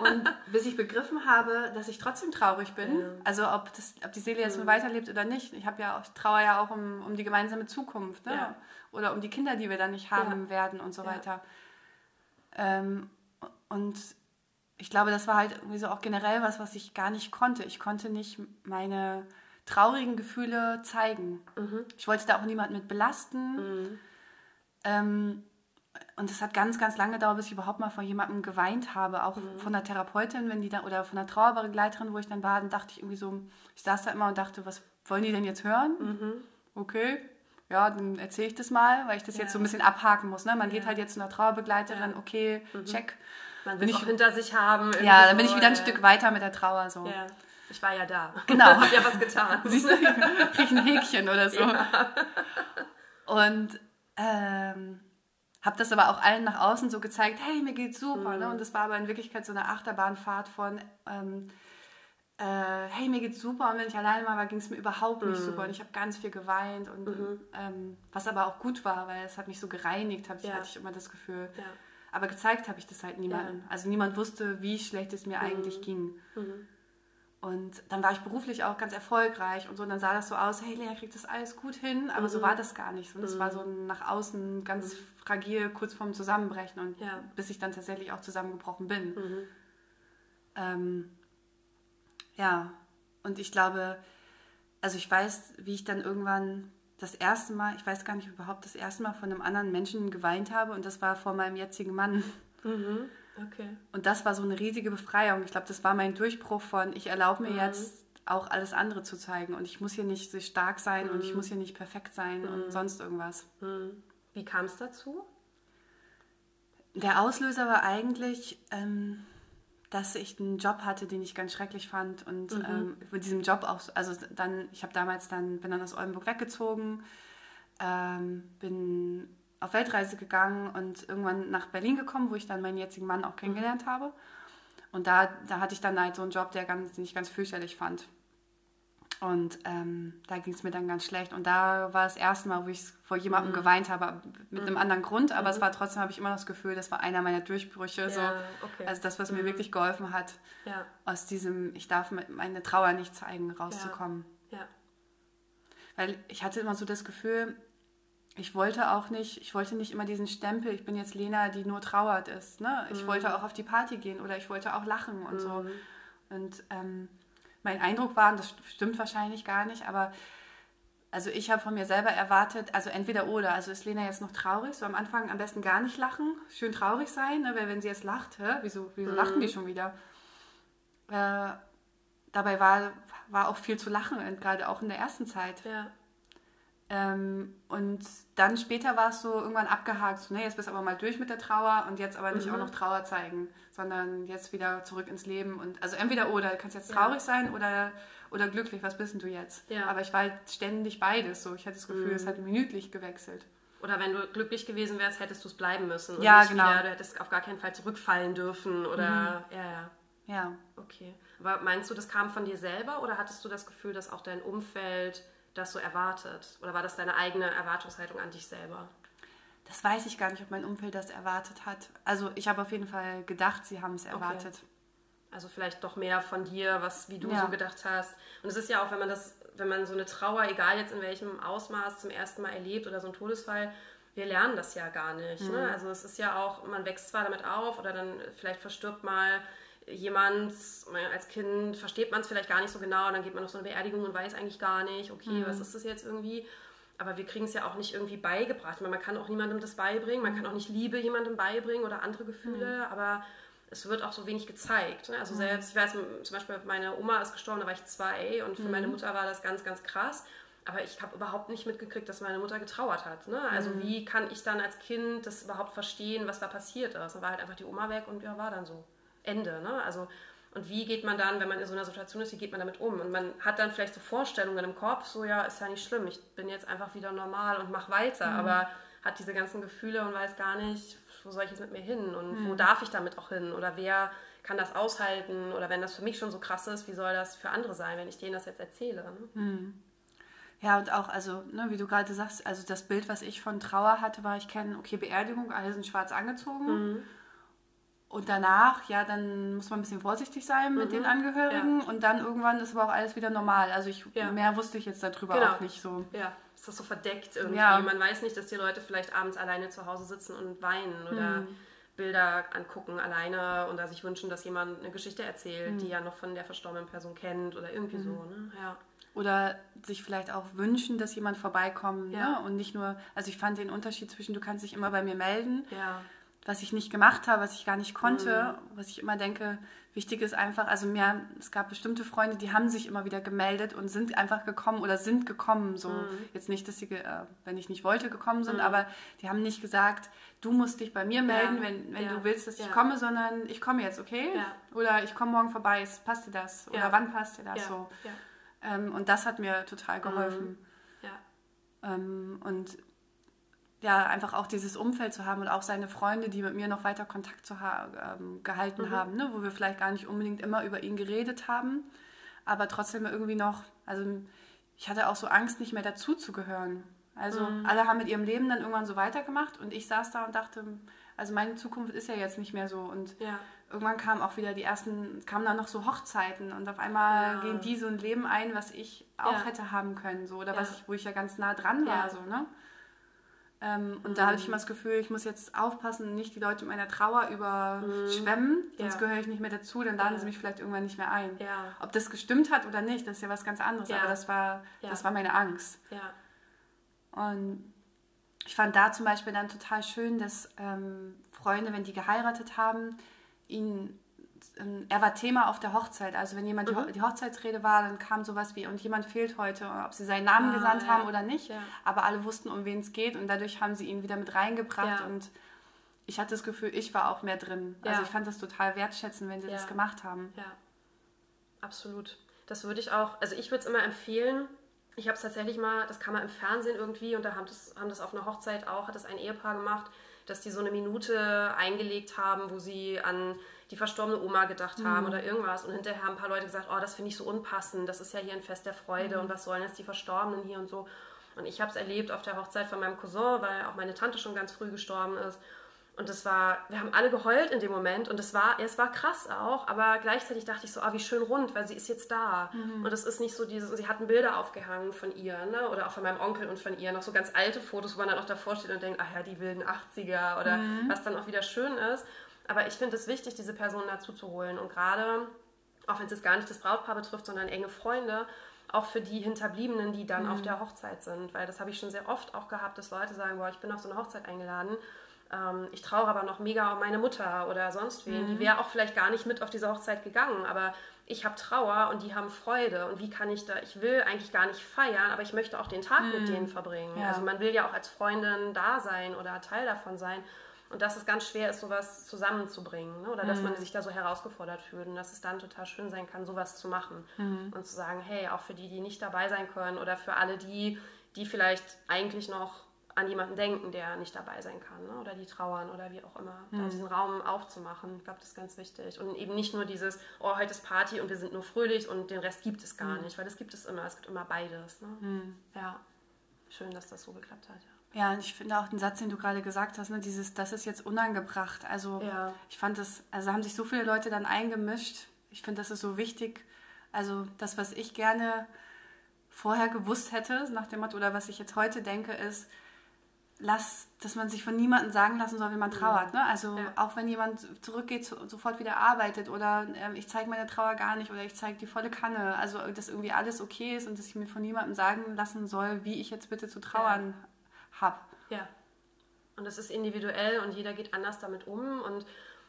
[LAUGHS] Und bis ich begriffen habe, dass ich trotzdem traurig bin, Ja. also ob, das, ob die Seele jetzt nur weiterlebt oder nicht, ich habe ja auch, ich trauere ja auch um, um die gemeinsame Zukunft ne? Oder um die Kinder, die wir dann nicht haben Ja. werden und so Ja. weiter. Ähm, und ich glaube, das war halt irgendwie so auch generell was, was ich gar nicht konnte. Ich konnte nicht meine traurigen Gefühle zeigen. Mhm. Ich wollte da auch niemanden mit belasten. Ähm, und es hat ganz, ganz lange gedauert, bis ich überhaupt mal von jemandem geweint habe, auch Mhm. von der Therapeutin, wenn die da oder von der Trauerbegleiterin, wo ich dann war, dann dachte ich irgendwie so, ich saß da immer und dachte, was wollen die denn jetzt hören? Mhm. Okay, ja, dann erzähle ich das mal, weil ich das Ja. jetzt so ein bisschen abhaken muss. Ne? Man geht halt jetzt zu einer Trauerbegleiterin, okay, check. Man will ich- auch hinter sich haben. Ja, dann bin ich wieder ein äh, Stück weiter mit der Trauer so. Ich war ja da. [LAUGHS] [LAUGHS] Genau. Hab ja was getan. [LAUGHS] Siehst du, krieg ich ein Häkchen oder so. Und ähm, habe das aber auch allen nach außen so gezeigt, hey, mir geht's super. Ne? Und das war aber in Wirklichkeit so eine Achterbahnfahrt von, ähm, äh, hey, mir geht's super. Und wenn ich alleine war, ging es mir überhaupt nicht super. Und ich habe ganz viel geweint. Und ähm, was aber auch gut war, weil es hat mich so gereinigt, hab ich, Ja. hatte ich immer das Gefühl. Ja. Aber gezeigt habe ich das halt niemandem. Also niemand wusste, wie schlecht es mir eigentlich ging. Und dann war ich beruflich auch ganz erfolgreich und so. Und dann sah das so aus, hey, Lea kriegt das alles gut hin. Aber so war das gar nicht. Und das war so nach außen ganz fragil, kurz vorm Zusammenbrechen. Und Ja. bis ich dann tatsächlich auch zusammengebrochen bin. Ähm, ja, und ich glaube, also ich weiß, wie ich dann irgendwann das erste Mal, ich weiß gar nicht überhaupt, das erste Mal von einem anderen Menschen geweint habe. Und das war vor meinem jetzigen Mann. Mhm. Okay. Und das war so eine riesige Befreiung. Ich glaube, das war mein Durchbruch von, ich erlaube mir jetzt auch alles andere zu zeigen. Und ich muss hier nicht so stark sein und ich muss hier nicht perfekt sein und sonst irgendwas. Wie kam es dazu? Der Auslöser war eigentlich, ähm, dass ich einen Job hatte, den ich ganz schrecklich fand. Und ähm, mit diesem Job auch, so- also dann, ich habe damals dann, bin dann aus Oldenburg weggezogen, ähm, bin auf Weltreise gegangen und irgendwann nach Berlin gekommen, wo ich dann meinen jetzigen Mann auch kennengelernt habe. Und da, da hatte ich dann halt so einen Job, der ganz, den ich ganz fürchterlich fand. Und ähm, da ging es mir dann ganz schlecht. Und da war das erste Mal, wo ich vor jemandem geweint habe, mit einem anderen Grund. Aber es war trotzdem, habe ich immer das Gefühl, das war einer meiner Durchbrüche. so. Ja, okay. Also das, was mir wirklich geholfen hat, Ja. aus diesem, ich darf meine Trauer nicht zeigen, rauszukommen. Ja. Weil ich hatte immer so das Gefühl, ich wollte auch nicht, ich wollte nicht immer diesen Stempel, ich bin jetzt Lena, die nur trauert ist. Ne? Ich wollte auch auf die Party gehen oder ich wollte auch lachen und so. Und ähm, mein Eindruck war, und das stimmt wahrscheinlich gar nicht, aber also ich habe von mir selber erwartet, also entweder oder, also ist Lena jetzt noch traurig, so am Anfang am besten gar nicht lachen, schön traurig sein, ne? weil wenn sie jetzt lacht, hä? wieso, wieso lachten die schon wieder? Äh, dabei war, war auch viel zu lachen, und gerade auch in der ersten Zeit. Ja. Ähm, und dann später war es so irgendwann abgehakt, so, ne, jetzt bist du aber mal durch mit der Trauer und jetzt aber nicht auch noch Trauer zeigen, sondern jetzt wieder zurück ins Leben. Und also entweder oder, du kannst jetzt Ja. traurig sein oder, oder glücklich, was bist denn du jetzt? Ja. Aber ich war halt ständig beides so. Ich hatte das Gefühl, es hat minütlich gewechselt. Oder wenn du glücklich gewesen wärst, hättest du es bleiben müssen. Und Ja, genau. Wieder, du hättest auf gar keinen Fall zurückfallen dürfen. Oder, ja, ja. Ja. Okay. Aber meinst du, das kam von dir selber oder hattest du das Gefühl, dass auch dein Umfeld das so erwartet? Oder war das deine eigene Erwartungshaltung an dich selber? Das weiß ich gar nicht, ob mein Umfeld das erwartet hat. Also ich habe auf jeden Fall gedacht, sie haben es erwartet. Okay. Also vielleicht doch mehr von dir, was wie du ja. so gedacht hast. Und es ist ja auch, wenn man das, wenn man so eine Trauer, egal jetzt in welchem Ausmaß, zum ersten Mal erlebt oder so ein Todesfall, wir lernen das ja gar nicht. Ne? Mhm. Ne? Also es ist ja auch, man wächst zwar damit auf oder dann vielleicht verstirbt mal jemand, als Kind versteht man es vielleicht gar nicht so genau, dann geht man auf so eine Beerdigung und weiß eigentlich gar nicht, okay, mhm. was ist das jetzt irgendwie? Aber wir kriegen es ja auch nicht irgendwie beigebracht. Meine, man kann auch niemandem das beibringen, man kann auch nicht Liebe jemandem beibringen oder andere Gefühle, mhm. aber es wird auch so wenig gezeigt. Ne? Also mhm. selbst, ich weiß zum Beispiel, meine Oma ist gestorben, da war ich zwei und für meine mhm. Mutter war das ganz, ganz krass. Aber ich habe überhaupt nicht mitgekriegt, dass meine Mutter getrauert hat. Ne? Also mhm. wie kann ich dann als Kind das überhaupt verstehen, was da passiert ist? Da war halt einfach die Oma weg und ja, war dann so. Ende. Ne? Also, und wie geht man dann, wenn man in so einer Situation ist, wie geht man damit um? Und man hat dann vielleicht so Vorstellungen im Kopf, so ja, ist ja nicht schlimm, ich bin jetzt einfach wieder normal und mach weiter, mhm. aber hat diese ganzen Gefühle und weiß gar nicht, wo soll ich jetzt mit mir hin und mhm. wo darf ich damit auch hin oder wer kann das aushalten oder wenn das für mich schon so krass ist, wie soll das für andere sein, wenn ich denen das jetzt erzähle? Ne? Mhm. Ja, und auch, also, ne, wie du gerade sagst, also das Bild, was ich von Trauer hatte, war, ich kenne, okay, Beerdigung, alle sind schwarz angezogen. Und danach, ja, dann muss man ein bisschen vorsichtig sein mit mhm. den Angehörigen. Ja. Und dann irgendwann ist aber auch alles wieder normal. Also ich, ja. mehr wusste ich jetzt darüber genau. auch nicht so. Ja, ist das so verdeckt irgendwie. Ja. Man weiß nicht, dass die Leute vielleicht abends alleine zu Hause sitzen und weinen oder mhm. Bilder angucken alleine und da sich wünschen, dass jemand eine Geschichte erzählt, mhm. die ja noch von der verstorbenen Person kennt oder irgendwie mhm. so. Ne? Ja. Oder sich vielleicht auch wünschen, dass jemand vorbeikommt. Ja. Ne? Und nicht nur, also ich fand den Unterschied zwischen, du kannst dich immer bei mir melden. Ja was ich nicht gemacht habe, was ich gar nicht konnte, mhm. was ich immer denke, wichtig ist einfach, also mir, es gab bestimmte Freunde, die haben sich immer wieder gemeldet und sind einfach gekommen oder sind gekommen, so mhm. jetzt nicht, dass sie, äh, wenn ich nicht wollte, gekommen sind, mhm. aber die haben nicht gesagt, du musst dich bei mir melden, ja. wenn, wenn ja. du willst, dass ja. ich komme, sondern ich komme jetzt, okay? Oder ich komme morgen vorbei, passt dir das? Oder wann passt dir das so? Ähm, und das hat mir total geholfen. Mhm. Ähm, und ja, einfach auch dieses Umfeld zu haben und auch seine Freunde, die mit mir noch weiter Kontakt zu ha ähm, gehalten mhm. haben, ne? wo wir vielleicht gar nicht unbedingt immer über ihn geredet haben, aber trotzdem irgendwie noch, also ich hatte auch so Angst, nicht mehr dazuzugehören. Also mhm. alle haben mit ihrem Leben dann irgendwann so weitergemacht und ich saß da und dachte, also meine Zukunft ist ja jetzt nicht mehr so und ja. irgendwann kamen auch wieder die ersten, kamen dann noch so Hochzeiten und auf einmal ja. gehen die so ein Leben ein, was ich auch ja. hätte haben können, so oder was ich, wo ich ja ganz nah dran war, so ne? Ähm, und mhm. da hatte ich immer das Gefühl, ich muss jetzt aufpassen, nicht die Leute mit meiner Trauer überschwemmen, mhm. sonst ja. gehöre ich nicht mehr dazu, dann laden ja. sie mich vielleicht irgendwann nicht mehr ein. Ja. Ob das gestimmt hat oder nicht, das ist ja was ganz anderes, aber das war, das war meine Angst. Und ich fand da zum Beispiel dann total schön, dass ähm, Freunde, wenn die geheiratet haben, ihnen ähm, er war Thema auf der Hochzeit. Also wenn jemand mhm. die, Hochzeitsrede war, dann kam sowas wie, und jemand fehlt heute, ob sie seinen Namen ah, gesandt ja. haben oder nicht. Ja. Aber alle wussten, um wen es geht und dadurch haben sie ihn wieder mit reingebracht ja. und ich hatte das Gefühl, ich war auch mehr drin. Also ich fand das total wertschätzen, wenn sie das gemacht haben. Ja, absolut. Das würde ich auch, also ich würde es immer empfehlen. Ich habe es tatsächlich mal, das kam mal im Fernsehen irgendwie und da haben das, haben das auf einer Hochzeit auch, hat das ein Ehepaar gemacht, dass die so eine Minute eingelegt haben, wo sie an die verstorbene Oma gedacht haben mhm. oder irgendwas. Und hinterher haben ein paar Leute gesagt, oh, das finde ich so unpassend, das ist ja hier ein Fest der Freude mhm. und was sollen jetzt die Verstorbenen hier und so. Und ich habe es erlebt auf der Hochzeit von meinem Cousin, weil auch meine Tante schon ganz früh gestorben ist. Und das war, wir haben alle geheult in dem Moment und es war, es war krass auch, aber gleichzeitig dachte ich so, ah, wie schön rund, weil sie ist jetzt da. Mhm. Und es ist nicht so dieses, sie hatten Bilder aufgehangen von ihr, ne? oder auch von meinem Onkel und von ihr, noch so ganz alte Fotos, wo man dann auch davor steht und denkt, ach ja, die wilden 80er oder mhm. was dann auch wieder schön ist. Aber ich finde es wichtig, diese Personen dazu zu holen. Und gerade, auch wenn es jetzt gar nicht das Brautpaar betrifft, sondern enge Freunde, auch für die Hinterbliebenen, die dann mhm. auf der Hochzeit sind. Weil das habe ich schon sehr oft auch gehabt, dass Leute sagen, boah, ich bin auf so eine Hochzeit eingeladen. Ähm, ich traue aber noch mega um meine Mutter oder sonst wen. Mhm. Die wäre auch vielleicht gar nicht mit auf diese Hochzeit gegangen, aber ich habe Trauer und die haben Freude. Und wie kann ich da, ich will eigentlich gar nicht feiern, aber ich möchte auch den Tag mhm. mit denen verbringen. Ja. Also man will ja auch als Freundin da sein oder Teil davon sein. Und dass es ganz schwer ist, sowas zusammenzubringen. Ne? Oder dass mhm. man sich da so herausgefordert fühlt und dass es dann total schön sein kann, sowas zu machen. Mhm. Und zu sagen, hey, auch für die, die nicht dabei sein können oder für alle die, die vielleicht eigentlich noch an jemanden denken, der nicht dabei sein kann ne? oder die trauern oder wie auch immer. Mhm. Da diesen Raum aufzumachen, ich glaube, das ist ganz wichtig. Und eben nicht nur dieses, oh, heute ist Party und wir sind nur fröhlich und den Rest gibt es gar mhm. nicht, weil das gibt es immer. Es gibt immer beides. Ne? Mhm. Ja, schön, dass das so geklappt hat. Ja. Ja, und ich finde auch den Satz, den du gerade gesagt hast, ne, dieses, das ist jetzt unangebracht. Also ja. ich fand das, also haben sich so viele Leute dann eingemischt. Ich finde, das ist so wichtig. Also das, was ich gerne vorher gewusst hätte, nach dem Motto, oder was ich jetzt heute denke, ist, lass, dass man sich von niemandem sagen lassen soll, wie man trauert. Ne? Also ja. auch wenn jemand zurückgeht, sofort wieder arbeitet oder äh, ich zeige meine Trauer gar nicht oder ich zeige die volle Kanne. Also dass irgendwie alles okay ist und dass ich mir von niemandem sagen lassen soll, wie ich jetzt bitte zu trauern ja. Habe. Ja. Und das ist individuell und jeder geht anders damit um und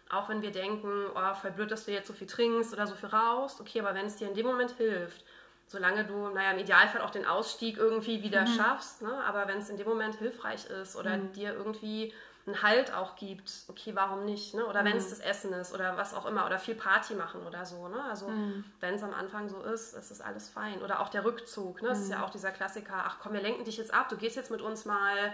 auch wenn wir denken, oh, voll blöd, dass du jetzt so viel trinkst oder so viel rauchst, okay, aber wenn es dir in dem Moment hilft solange du, naja, im Idealfall auch den Ausstieg irgendwie wieder mhm. schaffst, ne? aber wenn es in dem Moment hilfreich ist oder mhm. dir irgendwie einen Halt auch gibt, okay, warum nicht? Ne? Oder mhm. wenn es das Essen ist oder was auch immer oder viel Party machen oder so. Ne? Also mhm. wenn es am Anfang so ist, ist es alles fein. Oder auch der Rückzug. Ne? Das ist ja mhm. auch dieser Klassiker, ach komm, wir lenken dich jetzt ab, du gehst jetzt mit uns mal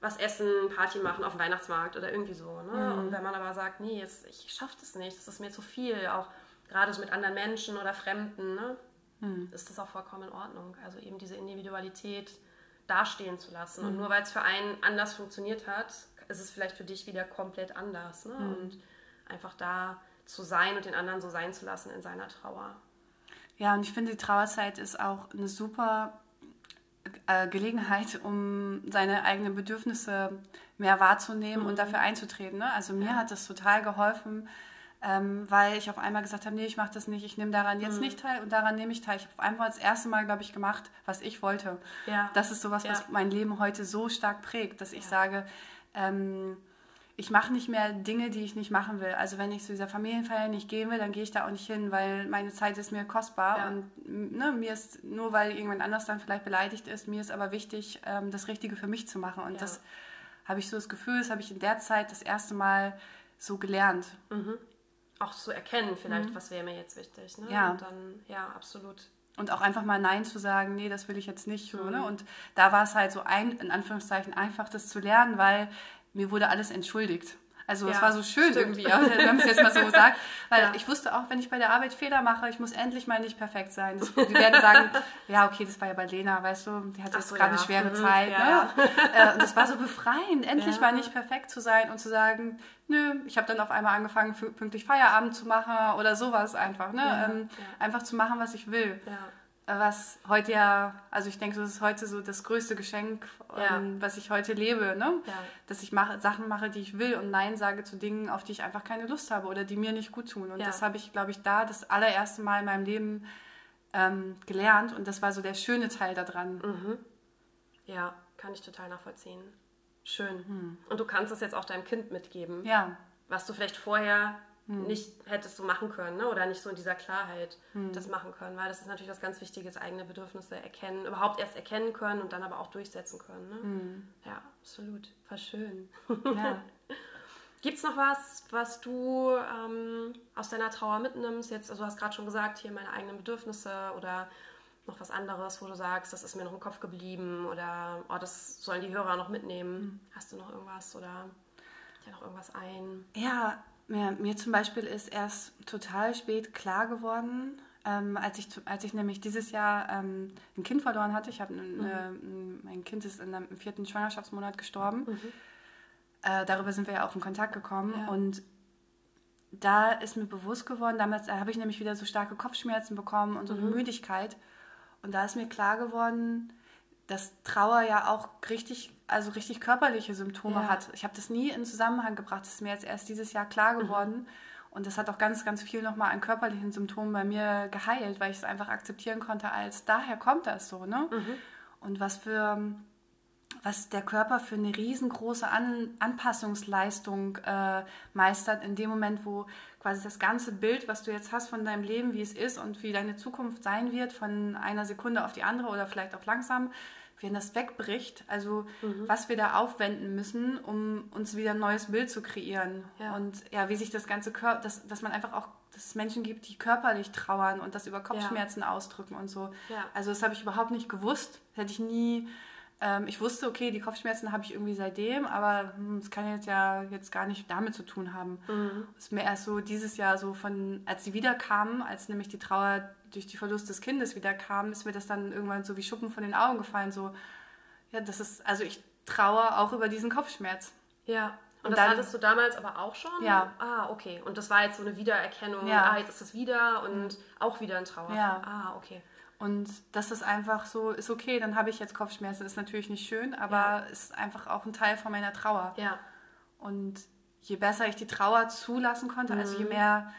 was essen, Party machen auf dem Weihnachtsmarkt oder irgendwie so. Ne? Mhm. Und wenn man aber sagt, nee, jetzt, ich schaffe das nicht, das ist mir zu viel, auch gerade so mit anderen Menschen oder Fremden, ne? hm. ist das auch vollkommen in Ordnung. Also eben diese Individualität dastehen zu lassen. Mhm. Und nur weil es für einen anders funktioniert hat, ist es vielleicht für dich wieder komplett anders. Ne? Mhm. Und einfach da zu sein und den anderen so sein zu lassen in seiner Trauer. Ja, und ich finde, die Trauerzeit ist auch eine super äh, Gelegenheit, um seine eigenen Bedürfnisse mehr wahrzunehmen mhm. und dafür einzutreten. Ne? Also mir ja. hat es total geholfen, ähm, weil ich auf einmal gesagt habe, nee, ich mache das nicht, ich nehme daran jetzt mhm. nicht teil und daran nehme ich teil. Ich habe auf einmal das erste Mal, glaube ich, gemacht, was ich wollte. Ja. Das ist sowas, ja. was mein Leben heute so stark prägt, dass ich sage, ähm, ich mache nicht mehr Dinge, die ich nicht machen will. Also wenn ich zu dieser Familienfeier nicht gehen will, dann gehe ich da auch nicht hin, weil meine Zeit ist mir kostbar ja. und ne, mir ist nur, weil irgendjemand anders dann vielleicht beleidigt ist, mir ist aber wichtig, ähm, das Richtige für mich zu machen. Und das habe ich so das Gefühl, das habe ich in der Zeit das erste Mal so gelernt. Mhm auch zu erkennen, vielleicht, mhm. was wäre mir jetzt wichtig. Ne? Ja. Und dann, ja, absolut. Und auch einfach mal Nein zu sagen, nee, das will ich jetzt nicht. Mhm. Ne? Und da war es halt so ein, in Anführungszeichen, einfach das zu lernen, weil mir wurde alles entschuldigt. Also ja, es war so schön stimmt. irgendwie, wenn man es jetzt mal so [LAUGHS] sagt. Weil ja. ich wusste auch, wenn ich bei der Arbeit Fehler mache, ich muss endlich mal nicht perfekt sein. Das, die werden sagen, [LAUGHS] ja, okay, das war ja bei Lena, weißt du, die hat jetzt so, gerade ja. eine schwere mhm, Zeit. Ne? Äh, und das war so befreiend, endlich mal nicht perfekt zu sein und zu sagen, nö, ich habe dann auf einmal angefangen, pünktlich Feierabend zu machen oder sowas einfach. Ne? Ähm, einfach zu machen, was ich will. Was heute ja, also ich denke, das ist heute so das größte Geschenk, ja. ähm, was ich heute lebe, ne? Ja. Dass ich mache, Sachen mache, die ich will und Nein sage zu Dingen, auf die ich einfach keine Lust habe oder die mir nicht gut tun. Und ja. das habe ich, glaube ich, da das allererste Mal in meinem Leben ähm, gelernt und das war so der schöne Teil daran. Mhm. Ja, kann ich total nachvollziehen. Schön. Mhm. Und du kannst es jetzt auch deinem Kind mitgeben. Ja. Was du vielleicht vorher hm. nicht hättest du machen können ne? oder nicht so in dieser Klarheit hm. das machen können, weil das ist natürlich was ganz Wichtiges, eigene Bedürfnisse erkennen, überhaupt erst erkennen können und dann aber auch durchsetzen können. Ne? Hm. Ja, absolut. War schön. Ja. [LAUGHS] Gibt es noch was, was du ähm, aus deiner Trauer mitnimmst? Jetzt, also du hast gerade schon gesagt, hier meine eigenen Bedürfnisse oder noch was anderes, wo du sagst, das ist mir noch im Kopf geblieben oder oh, das sollen die Hörer noch mitnehmen. Hm. Hast du noch irgendwas oder dir noch irgendwas ein? Ja, ja, mir zum Beispiel ist erst total spät klar geworden, ähm, als, ich, als ich nämlich dieses Jahr ähm, ein Kind verloren hatte. Ich habe mhm. äh, mein Kind ist in im vierten Schwangerschaftsmonat gestorben. Mhm. Äh, darüber sind wir ja auch in Kontakt gekommen ja. und da ist mir bewusst geworden, damals habe ich nämlich wieder so starke Kopfschmerzen bekommen und so eine mhm. Müdigkeit. Und da ist mir klar geworden, dass Trauer ja auch richtig, also richtig körperliche Symptome ja. hat. Ich habe das nie in Zusammenhang gebracht. Das ist mir jetzt erst dieses Jahr klar mhm. geworden. Mhm. Und das hat auch ganz, ganz viel nochmal an körperlichen Symptomen bei mir geheilt, weil ich es einfach akzeptieren konnte, als daher kommt das so. Ne? Mhm. Und was für was der Körper für eine riesengroße an Anpassungsleistung äh, meistert in dem Moment, wo quasi das ganze Bild, was du jetzt hast von deinem Leben, wie es ist und wie deine Zukunft sein wird, von einer Sekunde auf die andere oder vielleicht auch langsam, wenn das wegbricht, also mhm. was wir da aufwenden müssen, um uns wieder ein neues Bild zu kreieren. Ja. Und ja, wie sich das ganze Körper, dass, dass man einfach auch, dass es Menschen gibt, die körperlich trauern und das über Kopfschmerzen ja. ausdrücken und so. Ja. Also das habe ich überhaupt nicht gewusst. Das hätte ich nie Ähm, ich wusste, okay, die Kopfschmerzen habe ich irgendwie seitdem, aber hm, es kann jetzt ja jetzt gar nicht damit zu tun haben. Mhm. Es ist mir erst so dieses Jahr so von, als sie wiederkamen, als nämlich die Trauer durch die Verlust des Kindes wiederkam, ist mir das dann irgendwann so wie Schuppen von den Augen gefallen. So, ja, das ist, also ich traue auch über diesen Kopfschmerz. Ja. Und, Und das dann- hattest du damals aber auch schon? Ja. Ah, okay. Und das war jetzt so eine Wiedererkennung. Ja. Ah, jetzt ist es wieder und auch wieder ein Trauer. Ja. Ah, okay. Und das ist einfach so, ist okay, dann habe ich jetzt Kopfschmerzen, ist natürlich nicht schön, aber Ja. ist einfach auch ein Teil von meiner Trauer. Ja. Und je besser ich die Trauer zulassen konnte, also je mehr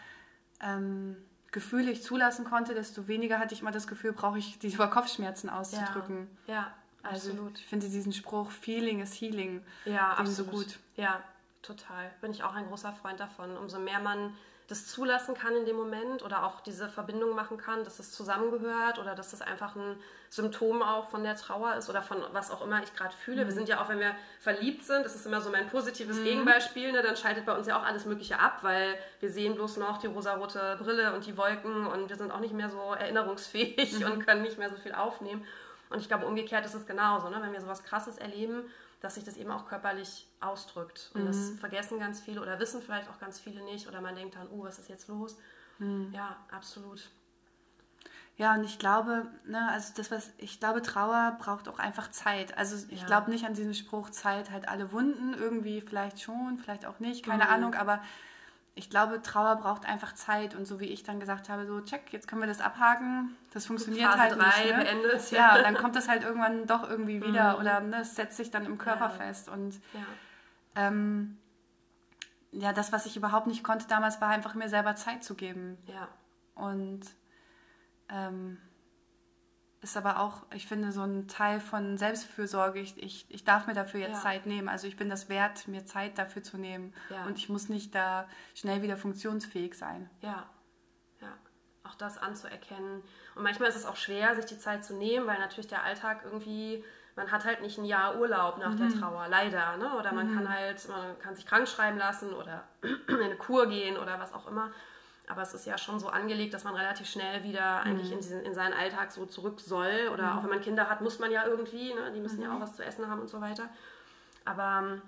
ähm, Gefühle ich zulassen konnte, desto weniger hatte ich immer das Gefühl, brauche ich die über Kopfschmerzen auszudrücken. Ja, Also absolut. ich finde diesen Spruch, Feeling is Healing, Ja, absolut. so gut. Ja, total. Bin ich auch ein großer Freund davon. Umso mehr man das zulassen kann in dem Moment oder auch diese Verbindung machen kann, dass es zusammengehört oder dass das einfach ein Symptom auch von der Trauer ist oder von was auch immer ich gerade fühle. Mhm. Wir sind ja auch, wenn wir verliebt sind, das ist immer so mein positives Gegenbeispiel, ne, dann schaltet bei uns ja auch alles Mögliche ab, weil wir sehen bloß noch die rosarote Brille und die Wolken und wir sind auch nicht mehr so erinnerungsfähig Mhm. und können nicht mehr so viel aufnehmen. Und ich glaube, umgekehrt ist es genauso, ne? wenn wir sowas Krasses erleben, dass sich das eben auch körperlich ausdrückt. Und das Mhm. vergessen ganz viele oder wissen vielleicht auch ganz viele nicht. Oder man denkt dann, uh, was ist jetzt los? Mhm. Ja, absolut. Ja, und ich glaube, ne, also das, was ich glaube, Trauer braucht auch einfach Zeit. Also ich Ja. glaube nicht an diesen Spruch, Zeit halt alle Wunden, irgendwie vielleicht schon, vielleicht auch nicht, keine Mhm. Ahnung, aber ich glaube, Trauer braucht einfach Zeit und so wie ich dann gesagt habe, so check, jetzt können wir das abhaken, das funktioniert Phase halt drei nicht. Ne? beendet. Ja, und [LAUGHS] dann kommt das halt irgendwann doch irgendwie wieder Mhm. oder ne, es setzt sich dann im Körper Ja. fest und ja. ähm, ja, das, was ich überhaupt nicht konnte damals, war einfach mir selber Zeit zu geben. ja. Und ähm, ist aber auch, ich finde, so ein Teil von Selbstfürsorge. Ich, ich, ich darf mir dafür jetzt Ja. Zeit nehmen. Also ich bin das wert, mir Zeit dafür zu nehmen. Ja. Und ich muss nicht da schnell wieder funktionsfähig sein. Ja, ja, auch das anzuerkennen. Und manchmal ist es auch schwer, sich die Zeit zu nehmen, weil natürlich der Alltag irgendwie, man hat halt nicht ein Jahr Urlaub nach der Trauer, leider. Ne? Oder man kann halt, man kann sich krank schreiben lassen oder [CLEARS THROAT] in eine Kur gehen oder was auch immer. Aber es ist ja schon so angelegt, dass man relativ schnell wieder eigentlich in, diesen, in seinen Alltag so zurück soll. Oder auch wenn man Kinder hat, muss man ja irgendwie, ne? die müssen ja auch was zu essen haben und so weiter. Aber ähm,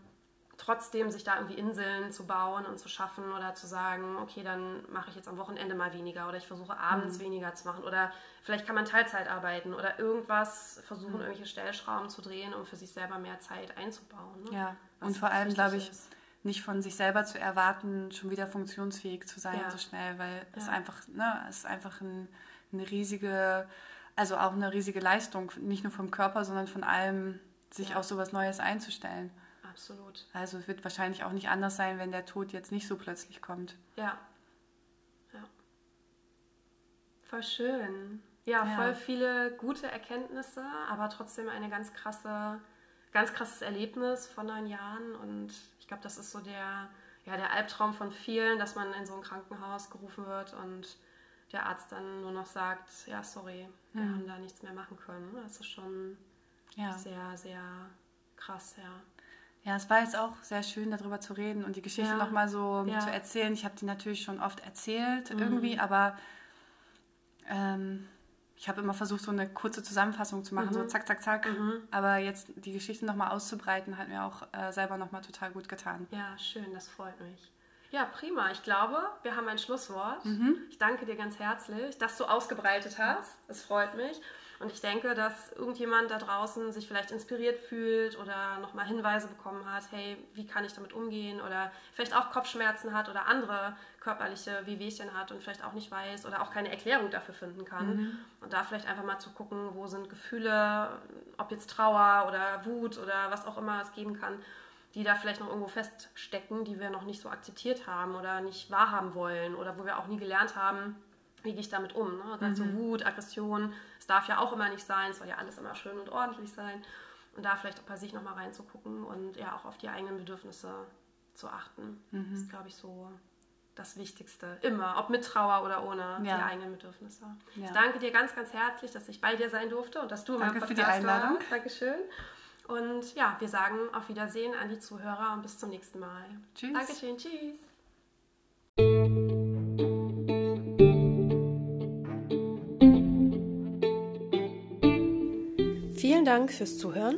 trotzdem sich da irgendwie Inseln zu bauen und zu schaffen oder zu sagen, okay, dann mache ich jetzt am Wochenende mal weniger oder ich versuche abends weniger zu machen oder vielleicht kann man Teilzeit arbeiten oder irgendwas versuchen, irgendwelche Stellschrauben zu drehen, um für sich selber mehr Zeit einzubauen. Ne? Ja. Was Und vor allem, glaube ich, ist. Nicht von sich selber zu erwarten, schon wieder funktionsfähig zu sein Ja. so schnell, weil es Ja. einfach, ne, es ist einfach ein, eine riesige, also auch eine riesige Leistung, nicht nur vom Körper, sondern von allem, sich Ja. auf sowas Neues einzustellen. Absolut. Also es wird wahrscheinlich auch nicht anders sein, wenn der Tod jetzt nicht so plötzlich kommt. Ja. Ja. Voll schön. Ja, Ja. voll viele gute Erkenntnisse, aber trotzdem eine ganz krasse, ganz krasses Erlebnis von neun Jahren. Und ich glaube, das ist so der, ja, der Albtraum von vielen, dass man in so ein Krankenhaus gerufen wird und der Arzt dann nur noch sagt, ja, sorry, wir Mhm. haben da nichts mehr machen können. Das ist schon Ja. sehr, sehr krass, ja. Ja, es war jetzt auch sehr schön, darüber zu reden und die Geschichte Ja. nochmal so Ja. zu erzählen. Ich habe die natürlich schon oft erzählt Mhm. irgendwie, aber ähm, ich habe immer versucht, so eine kurze Zusammenfassung zu machen, so Mhm. zack, zack, zack. Mhm. Aber jetzt die Geschichte nochmal auszubreiten, hat mir auch äh, selber nochmal total gut getan. Ja, schön, das freut mich. Ja, prima. Ich glaube, wir haben ein Schlusswort. Mhm. Ich danke dir ganz herzlich, dass du ausgebreitet hast. Es freut mich. Und ich denke, dass irgendjemand da draußen sich vielleicht inspiriert fühlt oder nochmal Hinweise bekommen hat, hey, wie kann ich damit umgehen? Oder vielleicht auch Kopfschmerzen hat oder andere körperliche Wehwehchen hat und vielleicht auch nicht weiß oder auch keine Erklärung dafür finden kann. Und da vielleicht einfach mal zu gucken, wo sind Gefühle, ob jetzt Trauer oder Wut oder was auch immer es geben kann, die da vielleicht noch irgendwo feststecken, die wir noch nicht so akzeptiert haben oder nicht wahrhaben wollen oder wo wir auch nie gelernt haben, wie gehe ich damit um. Ne? Gerade so Wut, Aggression, es darf ja auch immer nicht sein, es soll ja alles immer schön und ordentlich sein. Und da vielleicht auch bei sich nochmal reinzugucken und ja auch auf die eigenen Bedürfnisse zu achten. Das ist, glaube ich, so das Wichtigste. Immer, ob mit Trauer oder ohne Ja. die eigenen Bedürfnisse. Ja. Ich danke dir ganz, ganz herzlich, dass ich bei dir sein durfte und dass du Danke für die Einladung. warst. Dankeschön. Und ja, wir sagen auf Wiedersehen an die Zuhörer und bis zum nächsten Mal. Tschüss. Dankeschön, tschüss. Vielen Dank fürs Zuhören.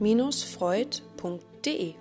www.freud.de